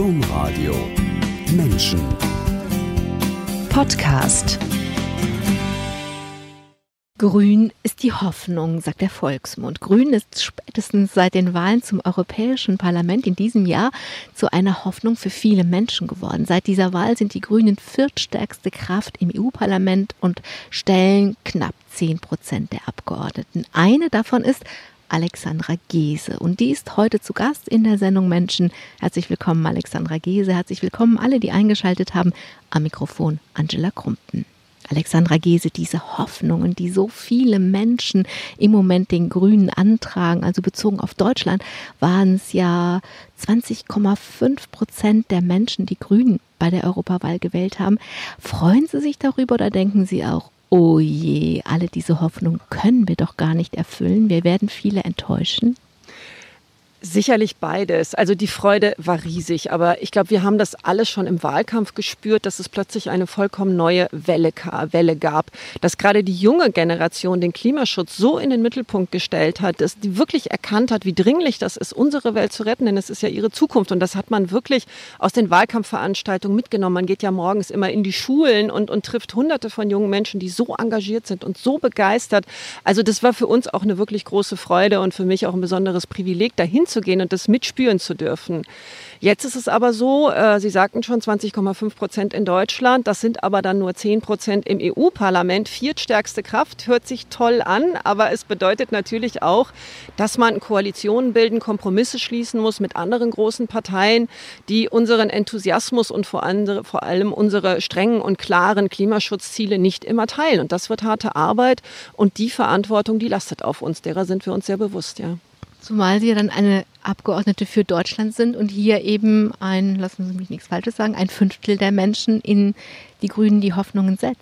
Domradio Menschen Podcast Grün ist die Hoffnung, sagt der Volksmund. Grün ist spätestens seit den Wahlen zum Europäischen Parlament in diesem Jahr zu einer Hoffnung für viele Menschen geworden. Seit dieser Wahl sind die Grünen viertstärkste Kraft im EU-Parlament und stellen knapp zehn Prozent der Abgeordneten. Eine davon ist Alexandra Gese. Und die ist heute zu Gast in der Sendung Menschen. Herzlich willkommen, Alexandra Gese. Herzlich willkommen alle, die eingeschaltet haben. Am Mikrofon Angela Krumpen. Alexandra Gese, diese Hoffnungen, die so viele Menschen im Moment den Grünen antragen, also bezogen auf Deutschland, waren es ja 20,5 Prozent der Menschen, die Grünen bei der Europawahl gewählt haben. Freuen Sie sich darüber oder denken Sie auch, oh je, alle diese Hoffnungen können wir doch gar nicht erfüllen, wir werden viele enttäuschen? Sicherlich beides. Also die Freude war riesig, aber ich glaube, wir haben das alles schon im Wahlkampf gespürt, dass es plötzlich eine vollkommen neue Welle, Welle gab, dass gerade die junge Generation den Klimaschutz so in den Mittelpunkt gestellt hat, dass die wirklich erkannt hat, wie dringlich das ist, unsere Welt zu retten, denn es ist ja ihre Zukunft und das hat man wirklich aus den Wahlkampfveranstaltungen mitgenommen. Man geht ja morgens immer in die Schulen und, und trifft hunderte von jungen Menschen, die so engagiert sind und so begeistert. Also das war für uns auch eine wirklich große Freude und für mich auch ein besonderes Privileg, dahin zu gehen und das mitspüren zu dürfen. Jetzt ist es aber so, äh, Sie sagten schon 20,5 Prozent in Deutschland, das sind aber dann nur 10 Prozent im EU-Parlament. Viertstärkste Kraft hört sich toll an, aber es bedeutet natürlich auch, dass man Koalitionen bilden, Kompromisse schließen muss mit anderen großen Parteien, die unseren Enthusiasmus und vor, andere, vor allem unsere strengen und klaren Klimaschutzziele nicht immer teilen. Und das wird harte Arbeit und die Verantwortung, die lastet auf uns. Derer sind wir uns sehr bewusst, ja. Zumal Sie ja dann eine Abgeordnete für Deutschland sind und hier eben ein, lassen Sie mich nichts Falsches sagen, ein Fünftel der Menschen in die Grünen die Hoffnungen setzt.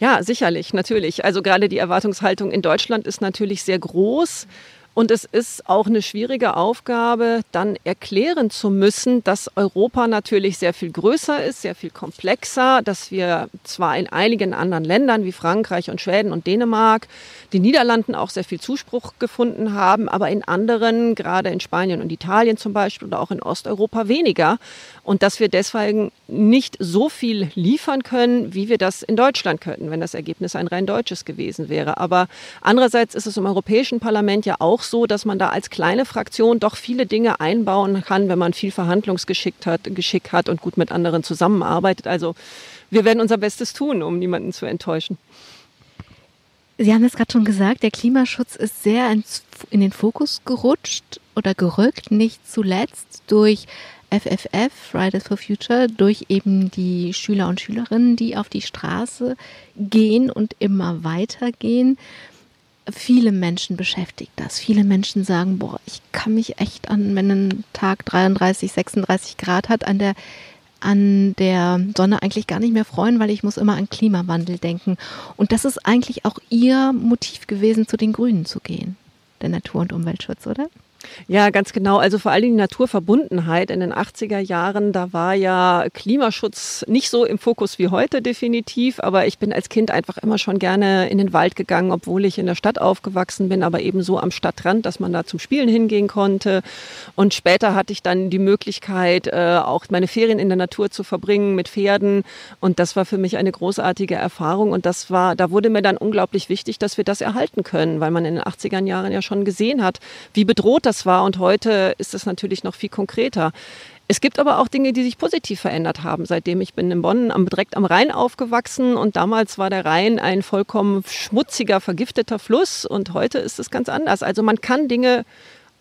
Ja, sicherlich, natürlich. Also gerade die Erwartungshaltung in Deutschland ist natürlich sehr groß. Und es ist auch eine schwierige Aufgabe, dann erklären zu müssen, dass Europa natürlich sehr viel größer ist, sehr viel komplexer, dass wir zwar in einigen anderen Ländern wie Frankreich und Schweden und Dänemark, die Niederlanden auch sehr viel Zuspruch gefunden haben, aber in anderen, gerade in Spanien und Italien zum Beispiel oder auch in Osteuropa weniger. Und dass wir deswegen nicht so viel liefern können, wie wir das in Deutschland könnten, wenn das Ergebnis ein rein deutsches gewesen wäre. Aber andererseits ist es im Europäischen Parlament ja auch so, dass man da als kleine Fraktion doch viele Dinge einbauen kann, wenn man viel Verhandlungsgeschick hat, Geschick hat und gut mit anderen zusammenarbeitet. Also wir werden unser Bestes tun, um niemanden zu enttäuschen. Sie haben es gerade schon gesagt, der Klimaschutz ist sehr in den Fokus gerutscht oder gerückt, nicht zuletzt durch FFF, Fridays for Future, durch eben die Schüler und Schülerinnen, die auf die Straße gehen und immer weitergehen viele Menschen beschäftigt das. Viele Menschen sagen, boah, ich kann mich echt an, wenn ein Tag 33, 36 Grad hat, an der an der Sonne eigentlich gar nicht mehr freuen, weil ich muss immer an Klimawandel denken. Und das ist eigentlich auch ihr Motiv gewesen, zu den Grünen zu gehen, der Natur- und Umweltschutz, oder? Ja, ganz genau. Also vor allem die Naturverbundenheit in den 80er Jahren, da war ja Klimaschutz nicht so im Fokus wie heute definitiv, aber ich bin als Kind einfach immer schon gerne in den Wald gegangen, obwohl ich in der Stadt aufgewachsen bin, aber eben so am Stadtrand, dass man da zum Spielen hingehen konnte. Und später hatte ich dann die Möglichkeit, äh, auch meine Ferien in der Natur zu verbringen mit Pferden und das war für mich eine großartige Erfahrung und das war, da wurde mir dann unglaublich wichtig, dass wir das erhalten können, weil man in den 80er Jahren ja schon gesehen hat, wie bedroht das das war und heute ist es natürlich noch viel konkreter. Es gibt aber auch Dinge, die sich positiv verändert haben. Seitdem ich bin in Bonn am, direkt am Rhein aufgewachsen und damals war der Rhein ein vollkommen schmutziger, vergifteter Fluss und heute ist es ganz anders. Also man kann Dinge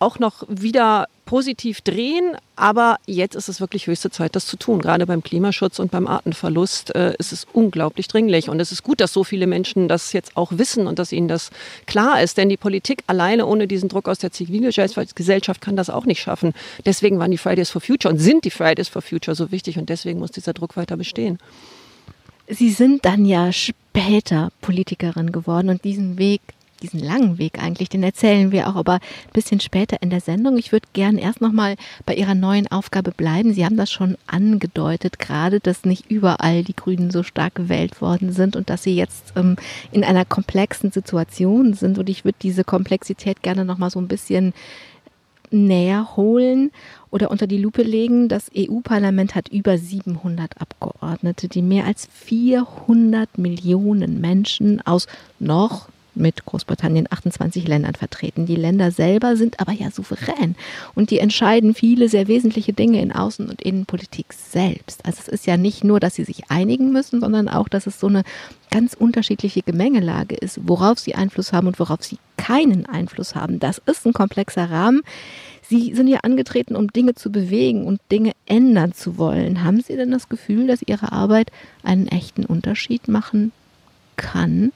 auch noch wieder positiv drehen, aber jetzt ist es wirklich höchste Zeit, das zu tun. Gerade beim Klimaschutz und beim Artenverlust äh, ist es unglaublich dringlich. Und es ist gut, dass so viele Menschen das jetzt auch wissen und dass ihnen das klar ist. Denn die Politik alleine ohne diesen Druck aus der Zivilgesellschaft kann das auch nicht schaffen. Deswegen waren die Fridays for Future und sind die Fridays for Future so wichtig und deswegen muss dieser Druck weiter bestehen. Sie sind dann ja später Politikerin geworden und diesen Weg diesen langen Weg eigentlich, den erzählen wir auch aber ein bisschen später in der Sendung. Ich würde gern erst nochmal bei Ihrer neuen Aufgabe bleiben. Sie haben das schon angedeutet, gerade, dass nicht überall die Grünen so stark gewählt worden sind und dass Sie jetzt ähm, in einer komplexen Situation sind. Und ich würde diese Komplexität gerne nochmal so ein bisschen näher holen oder unter die Lupe legen. Das EU-Parlament hat über 700 Abgeordnete, die mehr als 400 Millionen Menschen aus noch mit Großbritannien 28 Ländern vertreten. Die Länder selber sind aber ja souverän und die entscheiden viele sehr wesentliche Dinge in Außen- und Innenpolitik selbst. Also es ist ja nicht nur, dass sie sich einigen müssen, sondern auch, dass es so eine ganz unterschiedliche Gemengelage ist, worauf sie Einfluss haben und worauf sie keinen Einfluss haben. Das ist ein komplexer Rahmen. Sie sind ja angetreten, um Dinge zu bewegen und Dinge ändern zu wollen. Haben Sie denn das Gefühl, dass Ihre Arbeit einen echten Unterschied machen kann?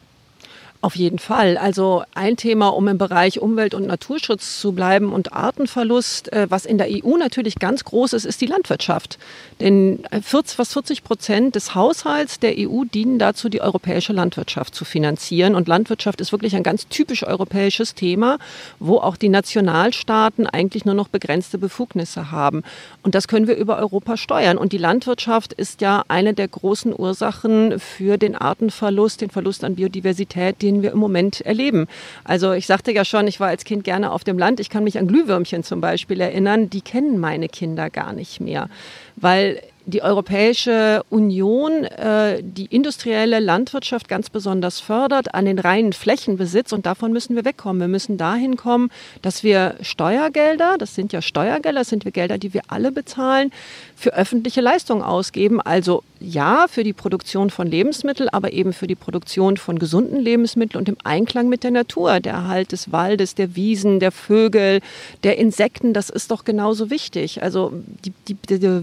Auf jeden Fall. Also ein Thema, um im Bereich Umwelt- und Naturschutz zu bleiben und Artenverlust, äh, was in der EU natürlich ganz groß ist, ist die Landwirtschaft. Denn 40, äh, fast 40 Prozent des Haushalts der EU dienen dazu, die europäische Landwirtschaft zu finanzieren. Und Landwirtschaft ist wirklich ein ganz typisch europäisches Thema, wo auch die Nationalstaaten eigentlich nur noch begrenzte Befugnisse haben. Und das können wir über Europa steuern. Und die Landwirtschaft ist ja eine der großen Ursachen für den Artenverlust, den Verlust an Biodiversität, den wir im Moment erleben. Also ich sagte ja schon, ich war als Kind gerne auf dem Land. Ich kann mich an Glühwürmchen zum Beispiel erinnern. Die kennen meine Kinder gar nicht mehr, weil die Europäische Union äh, die industrielle Landwirtschaft ganz besonders fördert an den reinen Flächenbesitz und davon müssen wir wegkommen. Wir müssen dahin kommen, dass wir Steuergelder, das sind ja Steuergelder, das sind wir Gelder, die wir alle bezahlen, für öffentliche Leistungen ausgeben. Also ja, für die Produktion von Lebensmitteln, aber eben für die Produktion von gesunden Lebensmitteln und im Einklang mit der Natur, der Erhalt des Waldes, der Wiesen, der Vögel, der Insekten, das ist doch genauso wichtig. Also die, die, die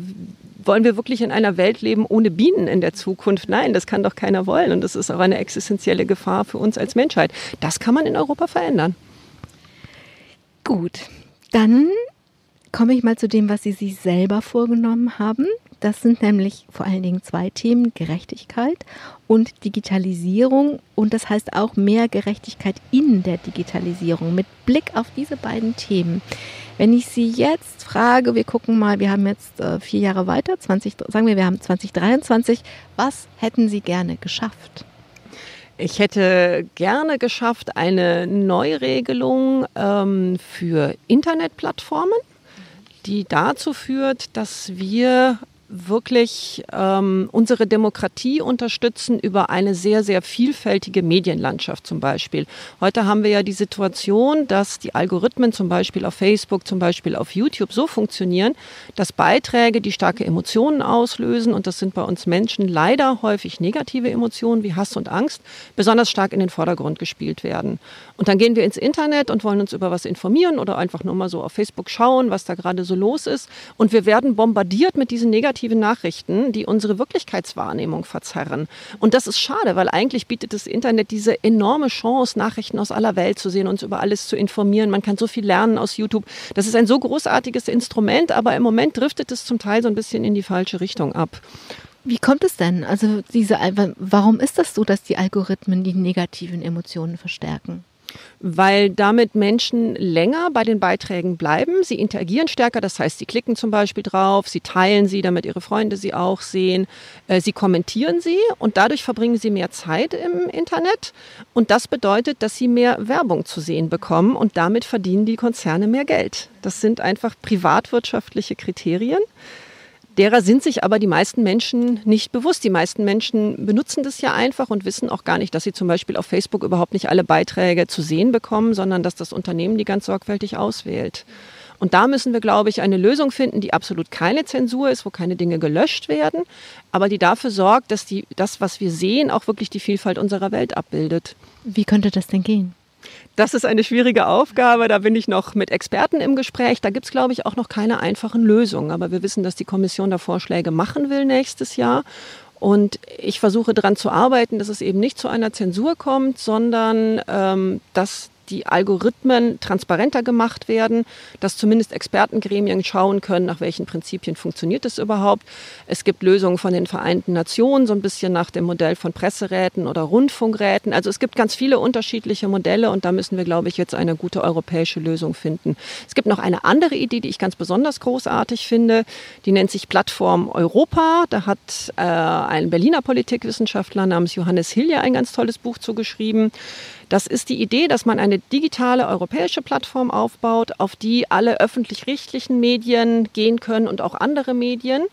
wollen wir wirklich in einer Welt leben ohne Bienen in der Zukunft? Nein, das kann doch keiner wollen. Und das ist auch eine existenzielle Gefahr für uns als Menschheit. Das kann man in Europa verändern. Gut, dann komme ich mal zu dem, was Sie sich selber vorgenommen haben. Das sind nämlich vor allen Dingen zwei Themen, Gerechtigkeit und Digitalisierung. Und das heißt auch mehr Gerechtigkeit in der Digitalisierung mit Blick auf diese beiden Themen. Wenn ich Sie jetzt frage, wir gucken mal, wir haben jetzt äh, vier Jahre weiter, 20, sagen wir, wir haben 2023, was hätten Sie gerne geschafft? Ich hätte gerne geschafft eine Neuregelung ähm, für Internetplattformen, die dazu führt, dass wir wirklich ähm, unsere Demokratie unterstützen über eine sehr, sehr vielfältige Medienlandschaft zum Beispiel. Heute haben wir ja die Situation, dass die Algorithmen zum Beispiel auf Facebook, zum Beispiel auf YouTube so funktionieren, dass Beiträge, die starke Emotionen auslösen, und das sind bei uns Menschen leider häufig negative Emotionen wie Hass und Angst, besonders stark in den Vordergrund gespielt werden. Und dann gehen wir ins Internet und wollen uns über was informieren oder einfach nur mal so auf Facebook schauen, was da gerade so los ist. Und wir werden bombardiert mit diesen negativen negative Nachrichten, die unsere Wirklichkeitswahrnehmung verzerren. Und das ist schade, weil eigentlich bietet das Internet diese enorme Chance, Nachrichten aus aller Welt zu sehen, uns über alles zu informieren. Man kann so viel lernen aus YouTube. Das ist ein so großartiges Instrument, aber im Moment driftet es zum Teil so ein bisschen in die falsche Richtung ab. Wie kommt es denn? Also diese, warum ist das so, dass die Algorithmen die negativen Emotionen verstärken? Weil damit Menschen länger bei den Beiträgen bleiben. Sie interagieren stärker, das heißt, sie klicken zum Beispiel drauf, sie teilen sie, damit ihre Freunde sie auch sehen, äh, sie kommentieren sie und dadurch verbringen sie mehr Zeit im Internet. Und das bedeutet, dass sie mehr Werbung zu sehen bekommen und damit verdienen die Konzerne mehr Geld. Das sind einfach privatwirtschaftliche Kriterien. Derer sind sich aber die meisten Menschen nicht bewusst. Die meisten Menschen benutzen das ja einfach und wissen auch gar nicht, dass sie zum Beispiel auf Facebook überhaupt nicht alle Beiträge zu sehen bekommen, sondern dass das Unternehmen die ganz sorgfältig auswählt. Und da müssen wir, glaube ich, eine Lösung finden, die absolut keine Zensur ist, wo keine Dinge gelöscht werden, aber die dafür sorgt, dass die, das, was wir sehen, auch wirklich die Vielfalt unserer Welt abbildet. Wie könnte das denn gehen? Das ist eine schwierige Aufgabe. Da bin ich noch mit Experten im Gespräch. Da gibt es, glaube ich, auch noch keine einfachen Lösungen. Aber wir wissen, dass die Kommission da Vorschläge machen will nächstes Jahr. Und ich versuche daran zu arbeiten, dass es eben nicht zu einer Zensur kommt, sondern ähm, dass die Algorithmen transparenter gemacht werden, dass zumindest Expertengremien schauen können, nach welchen Prinzipien funktioniert es überhaupt. Es gibt Lösungen von den Vereinten Nationen, so ein bisschen nach dem Modell von Presseräten oder Rundfunkräten. Also es gibt ganz viele unterschiedliche Modelle und da müssen wir, glaube ich, jetzt eine gute europäische Lösung finden. Es gibt noch eine andere Idee, die ich ganz besonders großartig finde. Die nennt sich Plattform Europa. Da hat äh, ein Berliner Politikwissenschaftler namens Johannes Hilje ein ganz tolles Buch zugeschrieben. Das ist die Idee, dass man eine digitale europäische Plattform aufbaut, auf die alle öffentlich-rechtlichen Medien gehen können und auch andere Medien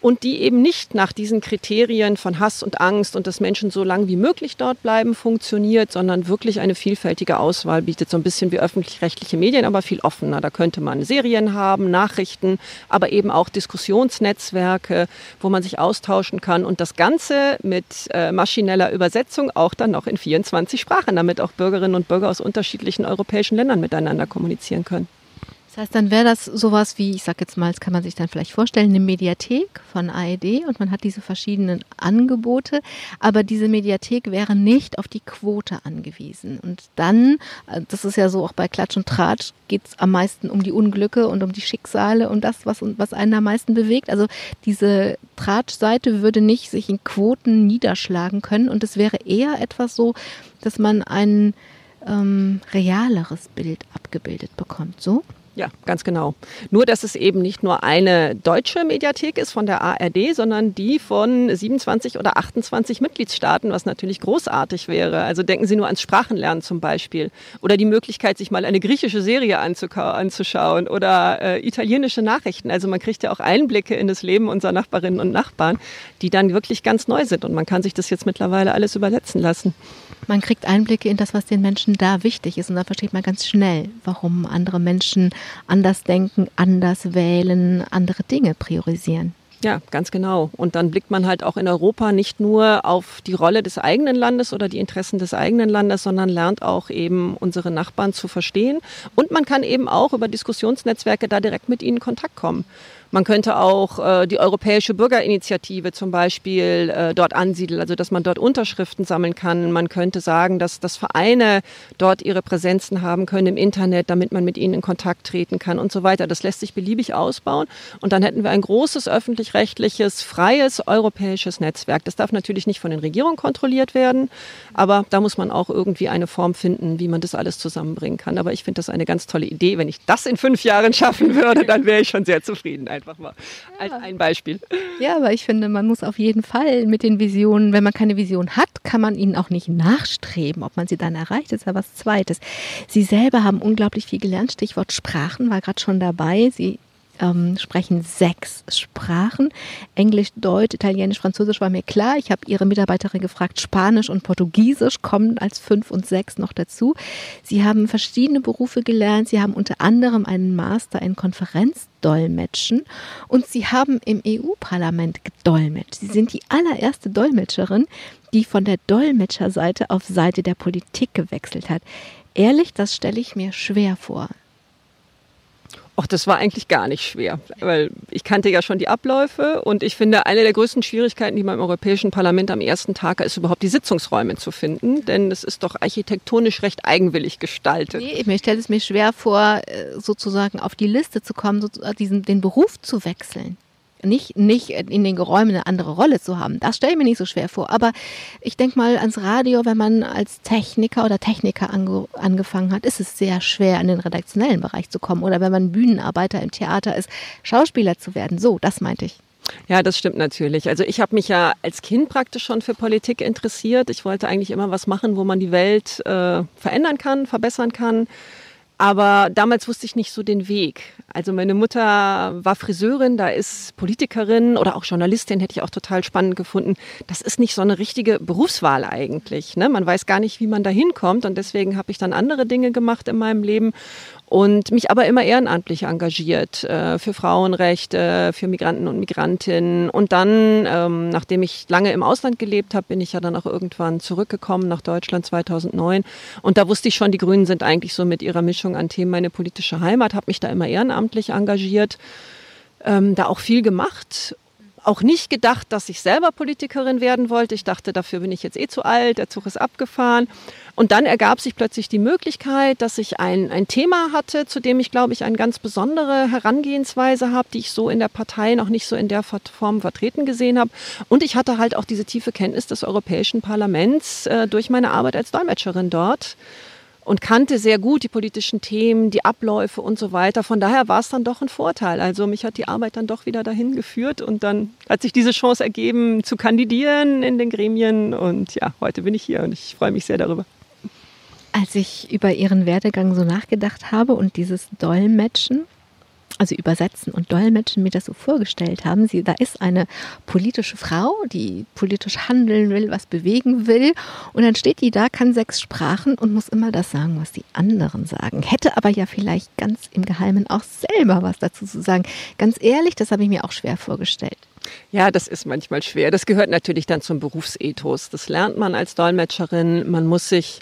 und die eben nicht nach diesen Kriterien von Hass und Angst und dass Menschen so lange wie möglich dort bleiben funktioniert, sondern wirklich eine vielfältige Auswahl bietet, so ein bisschen wie öffentlich-rechtliche Medien, aber viel offener. Da könnte man Serien haben, Nachrichten, aber eben auch Diskussionsnetzwerke, wo man sich austauschen kann und das Ganze mit äh, maschineller Übersetzung auch dann noch in 24 Sprachen, damit auch Bürgerinnen und Bürger aus unterschiedlichen europäischen Ländern miteinander kommunizieren können. Das heißt, dann wäre das sowas wie, ich sag jetzt mal, das kann man sich dann vielleicht vorstellen, eine Mediathek von AED und man hat diese verschiedenen Angebote, aber diese Mediathek wäre nicht auf die Quote angewiesen. Und dann, äh, das ist ja so auch bei Klatsch und Tratsch, geht es am meisten um die Unglücke und um die Schicksale und das, was, was einen am meisten bewegt. Also diese Tratsch-Seite würde nicht sich in Quoten niederschlagen können und es wäre eher etwas so, dass man ein ähm, realeres Bild abgebildet bekommt. So? Ja, ganz genau. Nur, dass es eben nicht nur eine deutsche Mediathek ist von der ARD, sondern die von 27 oder 28 Mitgliedstaaten, was natürlich großartig wäre. Also denken Sie nur ans Sprachenlernen zum Beispiel. Oder die Möglichkeit, sich mal eine griechische Serie anzuschauen oder äh, italienische Nachrichten. Also man kriegt ja auch Einblicke in das Leben unserer Nachbarinnen und Nachbarn, die dann wirklich ganz neu sind. Und man kann sich das jetzt mittlerweile alles übersetzen lassen. Man kriegt Einblicke in das, was den Menschen da wichtig ist. Und da versteht man ganz schnell, warum andere Menschen anders denken, anders wählen, andere Dinge priorisieren. Ja, ganz genau. Und dann blickt man halt auch in Europa nicht nur auf die Rolle des eigenen Landes oder die Interessen des eigenen Landes, sondern lernt auch eben unsere Nachbarn zu verstehen. Und man kann eben auch über Diskussionsnetzwerke da direkt mit ihnen in Kontakt kommen. Man könnte auch äh, die Europäische Bürgerinitiative zum Beispiel äh, dort ansiedeln, also dass man dort Unterschriften sammeln kann. Man könnte sagen, dass, dass Vereine dort ihre Präsenzen haben können im Internet, damit man mit ihnen in Kontakt treten kann und so weiter. Das lässt sich beliebig ausbauen. Und dann hätten wir ein großes öffentlich-rechtliches, freies europäisches Netzwerk. Das darf natürlich nicht von den Regierungen kontrolliert werden, aber da muss man auch irgendwie eine Form finden, wie man das alles zusammenbringen kann. Aber ich finde das eine ganz tolle Idee. Wenn ich das in fünf Jahren schaffen würde, dann wäre ich schon sehr zufrieden einfach mal als ein Beispiel. Ja, aber ich finde, man muss auf jeden Fall mit den Visionen, wenn man keine Vision hat, kann man ihnen auch nicht nachstreben. Ob man sie dann erreicht, ist ja was Zweites. Sie selber haben unglaublich viel gelernt. Stichwort Sprachen war gerade schon dabei. Sie ähm, sprechen sechs Sprachen. Englisch, Deutsch, Italienisch, Französisch war mir klar. Ich habe Ihre Mitarbeiterin gefragt, Spanisch und Portugiesisch kommen als fünf und sechs noch dazu. Sie haben verschiedene Berufe gelernt. Sie haben unter anderem einen Master in Konferenzdolmetschen und Sie haben im EU-Parlament gedolmetscht. Sie sind die allererste Dolmetscherin, die von der Dolmetscherseite auf Seite der Politik gewechselt hat. Ehrlich, das stelle ich mir schwer vor. Ach, das war eigentlich gar nicht schwer, weil ich kannte ja schon die Abläufe und ich finde, eine der größten Schwierigkeiten, die man im Europäischen Parlament am ersten Tag ist, überhaupt die Sitzungsräume zu finden, denn es ist doch architektonisch recht eigenwillig gestaltet. Nee, ich stelle es mir schwer vor, äh, sozusagen auf die Liste zu kommen, diesen, den Beruf zu wechseln nicht, nicht in den Geräumen eine andere Rolle zu haben. Das stelle ich mir nicht so schwer vor. Aber ich denke mal ans Radio, wenn man als Techniker oder Techniker ange angefangen hat, ist es sehr schwer, in den redaktionellen Bereich zu kommen. Oder wenn man Bühnenarbeiter im Theater ist, Schauspieler zu werden. So, das meinte ich. Ja, das stimmt natürlich. Also ich habe mich ja als Kind praktisch schon für Politik interessiert. Ich wollte eigentlich immer was machen, wo man die Welt äh, verändern kann, verbessern kann. Aber damals wusste ich nicht so den Weg. Also meine Mutter war Friseurin, da ist Politikerin oder auch Journalistin, hätte ich auch total spannend gefunden. Das ist nicht so eine richtige Berufswahl eigentlich. Ne? Man weiß gar nicht, wie man da hinkommt. Und deswegen habe ich dann andere Dinge gemacht in meinem Leben und mich aber immer ehrenamtlich engagiert äh, für Frauenrechte, für Migranten und Migrantinnen. Und dann, ähm, nachdem ich lange im Ausland gelebt habe, bin ich ja dann auch irgendwann zurückgekommen nach Deutschland 2009. Und da wusste ich schon, die Grünen sind eigentlich so mit ihrer Mischung an Themen meine politische Heimat, habe mich da immer ehrenamtlich engagiert, ähm, da auch viel gemacht auch nicht gedacht, dass ich selber Politikerin werden wollte. Ich dachte, dafür bin ich jetzt eh zu alt, der Zug ist abgefahren. Und dann ergab sich plötzlich die Möglichkeit, dass ich ein, ein Thema hatte, zu dem ich, glaube ich, eine ganz besondere Herangehensweise habe, die ich so in der Partei noch nicht so in der Form vertreten gesehen habe. Und ich hatte halt auch diese tiefe Kenntnis des Europäischen Parlaments äh, durch meine Arbeit als Dolmetscherin dort und kannte sehr gut die politischen Themen, die Abläufe und so weiter. Von daher war es dann doch ein Vorteil. Also mich hat die Arbeit dann doch wieder dahin geführt und dann hat sich diese Chance ergeben, zu kandidieren in den Gremien. Und ja, heute bin ich hier und ich freue mich sehr darüber. Als ich über Ihren Werdegang so nachgedacht habe und dieses Dolmetschen, also übersetzen und dolmetschen, mir das so vorgestellt haben. Sie, da ist eine politische Frau, die politisch handeln will, was bewegen will. Und dann steht die da, kann sechs Sprachen und muss immer das sagen, was die anderen sagen. Hätte aber ja vielleicht ganz im Geheimen auch selber was dazu zu sagen. Ganz ehrlich, das habe ich mir auch schwer vorgestellt. Ja, das ist manchmal schwer. Das gehört natürlich dann zum Berufsethos. Das lernt man als Dolmetscherin. Man muss sich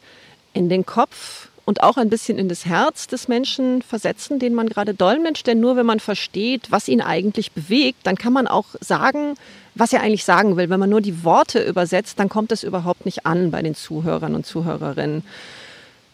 in den Kopf und auch ein bisschen in das Herz des Menschen versetzen, den man gerade dolmetscht. Denn nur wenn man versteht, was ihn eigentlich bewegt, dann kann man auch sagen, was er eigentlich sagen will. Wenn man nur die Worte übersetzt, dann kommt es überhaupt nicht an bei den Zuhörern und Zuhörerinnen.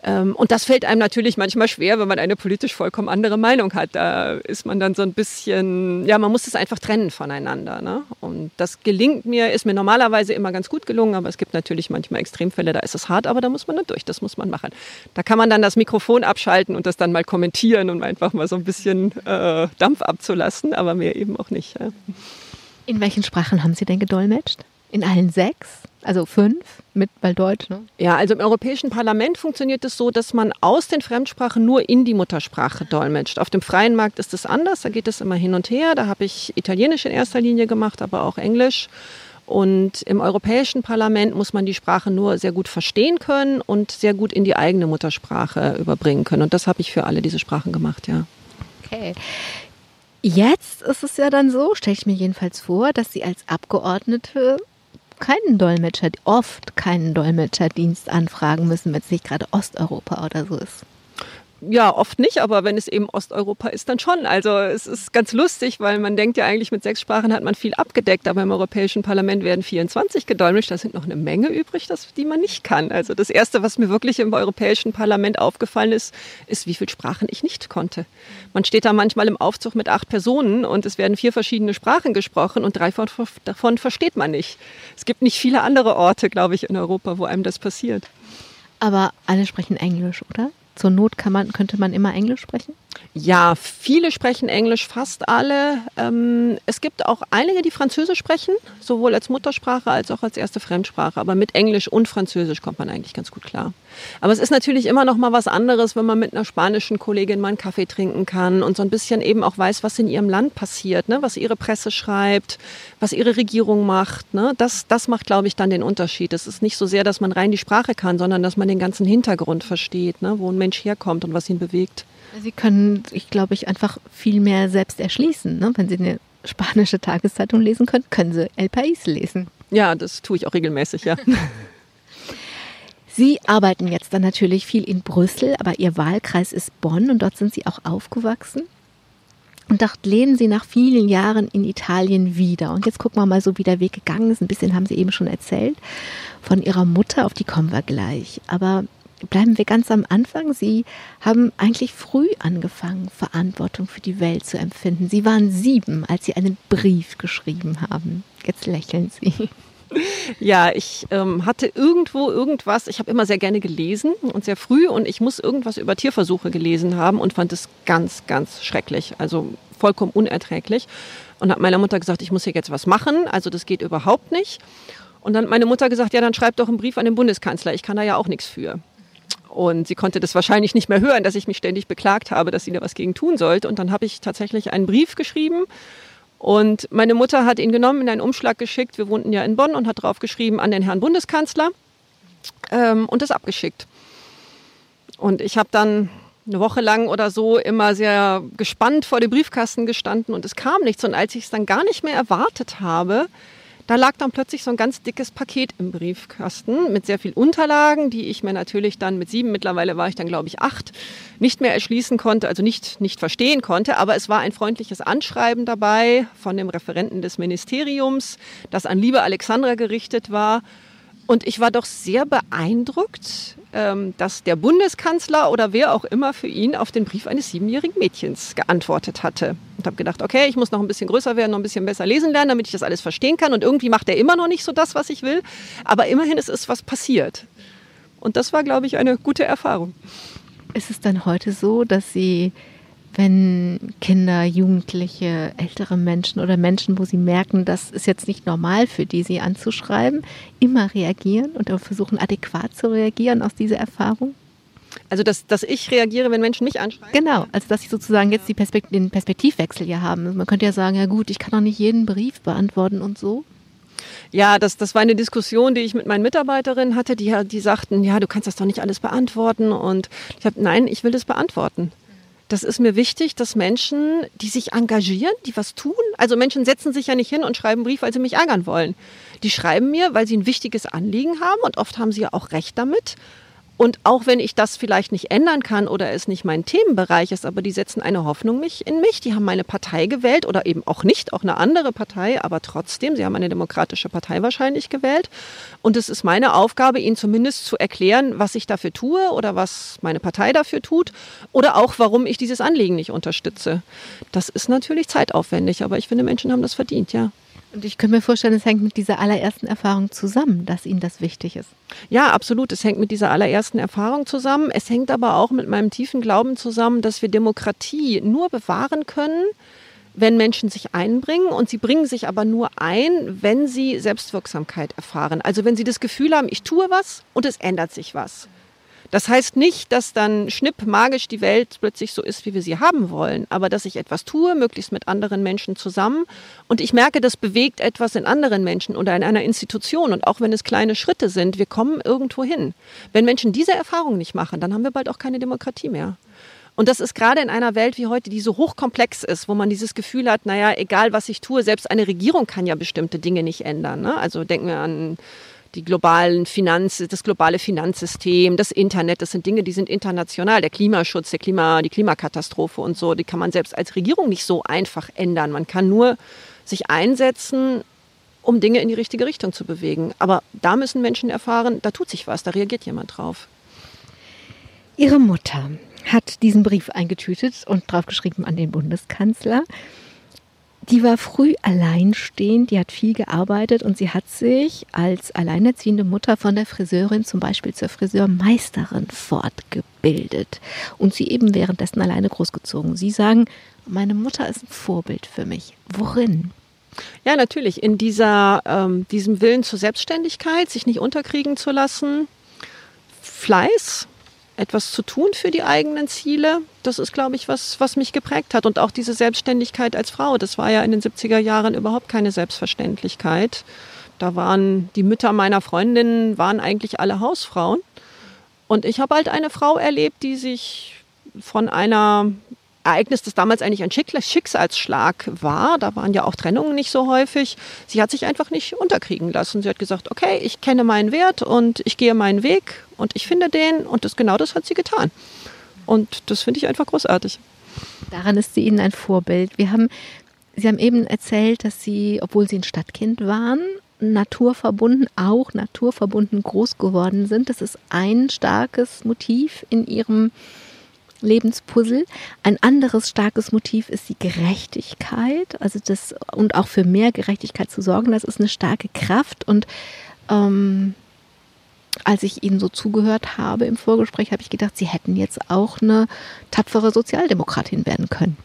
Ähm, und das fällt einem natürlich manchmal schwer, wenn man eine politisch vollkommen andere Meinung hat. Da ist man dann so ein bisschen, ja, man muss es einfach trennen voneinander. Ne? Und das gelingt mir, ist mir normalerweise immer ganz gut gelungen, aber es gibt natürlich manchmal Extremfälle, da ist es hart, aber da muss man dann durch, das muss man machen. Da kann man dann das Mikrofon abschalten und das dann mal kommentieren, um einfach mal so ein bisschen äh, Dampf abzulassen, aber mehr eben auch nicht. Ja. In welchen Sprachen haben Sie denn gedolmetscht? In allen sechs? Also fünf mit bei Deutsch, ne? Ja, also im Europäischen Parlament funktioniert es so, dass man aus den Fremdsprachen nur in die Muttersprache dolmetscht. Auf dem freien Markt ist es anders, da geht es immer hin und her. Da habe ich Italienisch in erster Linie gemacht, aber auch Englisch. Und im Europäischen Parlament muss man die Sprache nur sehr gut verstehen können und sehr gut in die eigene Muttersprache überbringen können. Und das habe ich für alle diese Sprachen gemacht, ja. Okay. Jetzt ist es ja dann so, stelle ich mir jedenfalls vor, dass Sie als Abgeordnete keinen Dolmetscher, oft keinen Dolmetscherdienst anfragen müssen, wenn es nicht gerade Osteuropa oder so ist. Ja, oft nicht, aber wenn es eben Osteuropa ist, dann schon. Also es ist ganz lustig, weil man denkt ja eigentlich, mit sechs Sprachen hat man viel abgedeckt, aber im Europäischen Parlament werden 24 gedolmetscht. Da sind noch eine Menge übrig, das, die man nicht kann. Also das Erste, was mir wirklich im Europäischen Parlament aufgefallen ist, ist, wie viele Sprachen ich nicht konnte. Man steht da manchmal im Aufzug mit acht Personen und es werden vier verschiedene Sprachen gesprochen und drei davon versteht man nicht. Es gibt nicht viele andere Orte, glaube ich, in Europa, wo einem das passiert. Aber alle sprechen Englisch, oder? Zur Not kann man, könnte man immer Englisch sprechen? Ja, viele sprechen Englisch, fast alle. Ähm, es gibt auch einige, die Französisch sprechen, sowohl als Muttersprache als auch als erste Fremdsprache. Aber mit Englisch und Französisch kommt man eigentlich ganz gut klar. Aber es ist natürlich immer noch mal was anderes, wenn man mit einer spanischen Kollegin mal einen Kaffee trinken kann und so ein bisschen eben auch weiß, was in ihrem Land passiert, ne? was ihre Presse schreibt, was ihre Regierung macht. Ne? Das, das macht, glaube ich, dann den Unterschied. Es ist nicht so sehr, dass man rein die Sprache kann, sondern dass man den ganzen Hintergrund versteht, ne? wo ein Mensch herkommt und was ihn bewegt. Sie können, ich glaube ich, einfach viel mehr selbst erschließen. Ne? Wenn Sie eine spanische Tageszeitung lesen können, können Sie El País lesen. Ja, das tue ich auch regelmäßig, ja. Sie arbeiten jetzt dann natürlich viel in Brüssel, aber Ihr Wahlkreis ist Bonn und dort sind Sie auch aufgewachsen. Und dort lehnen Sie nach vielen Jahren in Italien wieder. Und jetzt gucken wir mal so, wie der Weg gegangen ist. Ein bisschen haben Sie eben schon erzählt von Ihrer Mutter, auf die kommen wir gleich. Aber bleiben wir ganz am Anfang. Sie haben eigentlich früh angefangen, Verantwortung für die Welt zu empfinden. Sie waren sieben, als Sie einen Brief geschrieben haben. Jetzt lächeln Sie. Ja, ich ähm, hatte irgendwo irgendwas, ich habe immer sehr gerne gelesen und sehr früh und ich muss irgendwas über Tierversuche gelesen haben und fand es ganz, ganz schrecklich, also vollkommen unerträglich und habe meiner Mutter gesagt, ich muss hier jetzt was machen, also das geht überhaupt nicht. Und dann hat meine Mutter gesagt, ja, dann schreib doch einen Brief an den Bundeskanzler, ich kann da ja auch nichts für. Und sie konnte das wahrscheinlich nicht mehr hören, dass ich mich ständig beklagt habe, dass sie da was gegen tun sollte. Und dann habe ich tatsächlich einen Brief geschrieben. Und meine Mutter hat ihn genommen, in einen Umschlag geschickt. Wir wohnten ja in Bonn und hat drauf geschrieben an den Herrn Bundeskanzler ähm, und das abgeschickt. Und ich habe dann eine Woche lang oder so immer sehr gespannt vor dem Briefkasten gestanden und es kam nichts. Und als ich es dann gar nicht mehr erwartet habe, da lag dann plötzlich so ein ganz dickes Paket im Briefkasten mit sehr viel Unterlagen, die ich mir natürlich dann mit sieben, mittlerweile war ich dann glaube ich acht, nicht mehr erschließen konnte, also nicht, nicht verstehen konnte. Aber es war ein freundliches Anschreiben dabei von dem Referenten des Ministeriums, das an liebe Alexandra gerichtet war. Und ich war doch sehr beeindruckt, ähm, dass der Bundeskanzler oder wer auch immer für ihn auf den Brief eines siebenjährigen Mädchens geantwortet hatte. Und habe gedacht, okay, ich muss noch ein bisschen größer werden, noch ein bisschen besser lesen lernen, damit ich das alles verstehen kann. Und irgendwie macht er immer noch nicht so das, was ich will. Aber immerhin ist es was passiert. Und das war, glaube ich, eine gute Erfahrung. Ist es dann heute so, dass Sie wenn Kinder, Jugendliche, ältere Menschen oder Menschen, wo sie merken, das ist jetzt nicht normal für die, sie anzuschreiben, immer reagieren und auch versuchen adäquat zu reagieren aus dieser Erfahrung? Also, dass, dass ich reagiere, wenn Menschen mich anschreiben? Genau, also dass sie sozusagen jetzt die Perspekt den Perspektivwechsel hier haben. Man könnte ja sagen, ja gut, ich kann doch nicht jeden Brief beantworten und so. Ja, das, das war eine Diskussion, die ich mit meinen Mitarbeiterinnen hatte, die, die sagten, ja, du kannst das doch nicht alles beantworten. Und ich habe, nein, ich will das beantworten. Das ist mir wichtig, dass Menschen, die sich engagieren, die was tun, also Menschen setzen sich ja nicht hin und schreiben einen Brief, weil sie mich ärgern wollen. Die schreiben mir, weil sie ein wichtiges Anliegen haben und oft haben sie ja auch recht damit. Und auch wenn ich das vielleicht nicht ändern kann oder es nicht mein Themenbereich ist, aber die setzen eine Hoffnung in mich. Die haben meine Partei gewählt oder eben auch nicht, auch eine andere Partei, aber trotzdem, sie haben eine demokratische Partei wahrscheinlich gewählt. Und es ist meine Aufgabe, ihnen zumindest zu erklären, was ich dafür tue oder was meine Partei dafür tut oder auch, warum ich dieses Anliegen nicht unterstütze. Das ist natürlich zeitaufwendig, aber ich finde, Menschen haben das verdient, ja. Und ich könnte mir vorstellen, es hängt mit dieser allerersten Erfahrung zusammen, dass Ihnen das wichtig ist. Ja, absolut. Es hängt mit dieser allerersten Erfahrung zusammen. Es hängt aber auch mit meinem tiefen Glauben zusammen, dass wir Demokratie nur bewahren können, wenn Menschen sich einbringen und sie bringen sich aber nur ein, wenn sie Selbstwirksamkeit erfahren. Also wenn sie das Gefühl haben, ich tue was und es ändert sich was. Das heißt nicht, dass dann schnipp magisch die Welt plötzlich so ist, wie wir sie haben wollen, aber dass ich etwas tue, möglichst mit anderen Menschen zusammen und ich merke, das bewegt etwas in anderen Menschen oder in einer Institution und auch wenn es kleine Schritte sind, wir kommen irgendwo hin. Wenn Menschen diese Erfahrung nicht machen, dann haben wir bald auch keine Demokratie mehr. Und das ist gerade in einer Welt wie heute, die so hochkomplex ist, wo man dieses Gefühl hat, naja, egal was ich tue, selbst eine Regierung kann ja bestimmte Dinge nicht ändern. Ne? Also denken wir an die globalen Finanz, das globale Finanzsystem, das Internet, das sind Dinge, die sind international. Der Klimaschutz, der Klima, die Klimakatastrophe und so, die kann man selbst als Regierung nicht so einfach ändern. Man kann nur sich einsetzen, um Dinge in die richtige Richtung zu bewegen. Aber da müssen Menschen erfahren, da tut sich was, da reagiert jemand drauf. Ihre Mutter hat diesen Brief eingetütet und draufgeschrieben an den Bundeskanzler die war früh alleinstehend, die hat viel gearbeitet und sie hat sich als alleinerziehende Mutter von der Friseurin zum Beispiel zur Friseurmeisterin fortgebildet und sie eben währenddessen alleine großgezogen. Sie sagen, meine Mutter ist ein Vorbild für mich. Worin? Ja, natürlich. In dieser, ähm, diesem Willen zur Selbstständigkeit, sich nicht unterkriegen zu lassen, Fleiß, etwas zu tun für die eigenen Ziele, das ist, glaube ich, was, was mich geprägt hat. Und auch diese Selbstständigkeit als Frau, das war ja in den 70er Jahren überhaupt keine Selbstverständlichkeit. Da waren die Mütter meiner Freundinnen, waren eigentlich alle Hausfrauen. Und ich habe halt eine Frau erlebt, die sich von einer Ereignis, das damals eigentlich ein Schicksalsschlag war. Da waren ja auch Trennungen nicht so häufig. Sie hat sich einfach nicht unterkriegen lassen. Sie hat gesagt, okay, ich kenne meinen Wert und ich gehe meinen Weg und ich finde den und das genau das hat sie getan. Und das finde ich einfach großartig. Daran ist sie Ihnen ein Vorbild. Wir haben, Sie haben eben erzählt, dass Sie, obwohl Sie ein Stadtkind waren, naturverbunden, auch naturverbunden groß geworden sind. Das ist ein starkes Motiv in Ihrem Lebenspuzzle. Ein anderes starkes Motiv ist die Gerechtigkeit, also das und auch für mehr Gerechtigkeit zu sorgen. Das ist eine starke Kraft und ähm, als ich Ihnen so zugehört habe im Vorgespräch, habe ich gedacht, Sie hätten jetzt auch eine tapfere Sozialdemokratin werden können.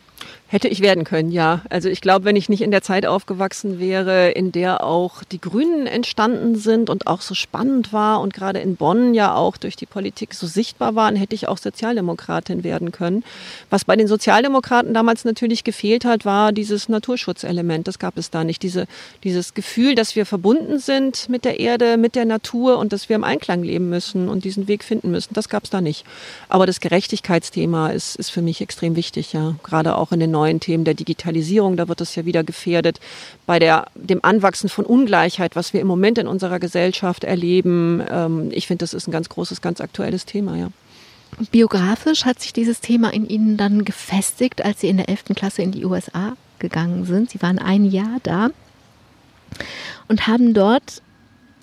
Hätte ich werden können, ja. Also ich glaube, wenn ich nicht in der Zeit aufgewachsen wäre, in der auch die Grünen entstanden sind und auch so spannend war und gerade in Bonn ja auch durch die Politik so sichtbar waren, hätte ich auch Sozialdemokratin werden können. Was bei den Sozialdemokraten damals natürlich gefehlt hat, war dieses Naturschutzelement. Das gab es da nicht. Diese, dieses Gefühl, dass wir verbunden sind mit der Erde, mit der Natur und dass wir im Einklang leben müssen und diesen Weg finden müssen. Das gab es da nicht. Aber das Gerechtigkeitsthema ist, ist für mich extrem wichtig, ja. Gerade auch in den neuen Themen der Digitalisierung, da wird es ja wieder gefährdet, bei der, dem Anwachsen von Ungleichheit, was wir im Moment in unserer Gesellschaft erleben. Ähm, ich finde, das ist ein ganz großes, ganz aktuelles Thema, ja. Biografisch hat sich dieses Thema in Ihnen dann gefestigt, als Sie in der 11. Klasse in die USA gegangen sind. Sie waren ein Jahr da und haben dort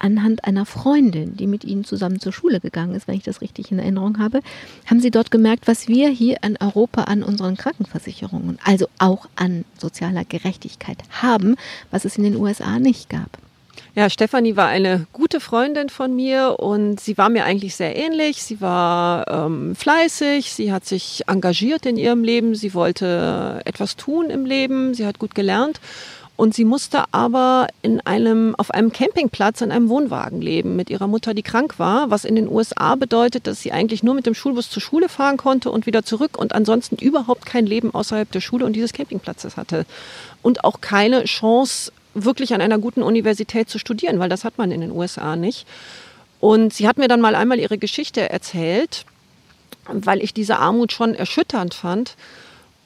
anhand einer Freundin, die mit ihnen zusammen zur Schule gegangen ist, wenn ich das richtig in Erinnerung habe, haben sie dort gemerkt, was wir hier in Europa an unseren Krankenversicherungen, also auch an sozialer Gerechtigkeit haben, was es in den USA nicht gab. Ja, Stefanie war eine gute Freundin von mir und sie war mir eigentlich sehr ähnlich. Sie war ähm, fleißig, sie hat sich engagiert in ihrem Leben, sie wollte etwas tun im Leben, sie hat gut gelernt. Und sie musste aber in einem, auf einem Campingplatz in einem Wohnwagen leben mit ihrer Mutter, die krank war, was in den USA bedeutet, dass sie eigentlich nur mit dem Schulbus zur Schule fahren konnte und wieder zurück und ansonsten überhaupt kein Leben außerhalb der Schule und dieses Campingplatzes hatte. Und auch keine Chance, wirklich an einer guten Universität zu studieren, weil das hat man in den USA nicht. Und sie hat mir dann mal einmal ihre Geschichte erzählt, weil ich diese Armut schon erschütternd fand.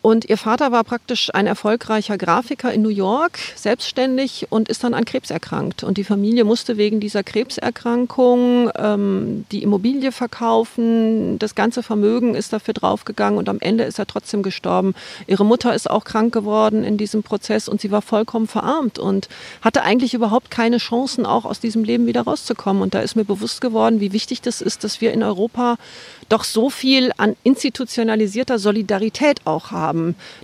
Und ihr Vater war praktisch ein erfolgreicher Grafiker in New York, selbstständig und ist dann an Krebs erkrankt. Und die Familie musste wegen dieser Krebserkrankung ähm, die Immobilie verkaufen. Das ganze Vermögen ist dafür draufgegangen und am Ende ist er trotzdem gestorben. Ihre Mutter ist auch krank geworden in diesem Prozess und sie war vollkommen verarmt und hatte eigentlich überhaupt keine Chancen, auch aus diesem Leben wieder rauszukommen. Und da ist mir bewusst geworden, wie wichtig das ist, dass wir in Europa doch so viel an institutionalisierter Solidarität auch haben,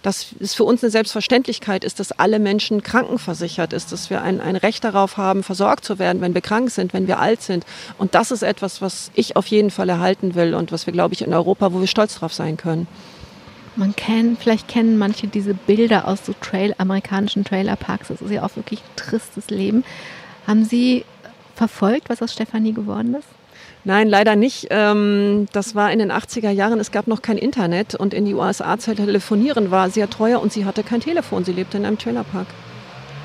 dass es für uns eine Selbstverständlichkeit ist, dass alle Menschen krankenversichert ist, dass wir ein, ein Recht darauf haben, versorgt zu werden, wenn wir krank sind, wenn wir alt sind. Und das ist etwas, was ich auf jeden Fall erhalten will und was wir, glaube ich, in Europa, wo wir stolz drauf sein können. Man kennt, vielleicht kennen manche diese Bilder aus so Trail, amerikanischen Trailerparks. Das ist ja auch wirklich ein tristes Leben. Haben Sie verfolgt, was aus Stefanie geworden ist? Nein, leider nicht. Ähm, das war in den 80er Jahren. Es gab noch kein Internet und in die USA zu telefonieren war sehr teuer und sie hatte kein Telefon. Sie lebte in einem Trailerpark.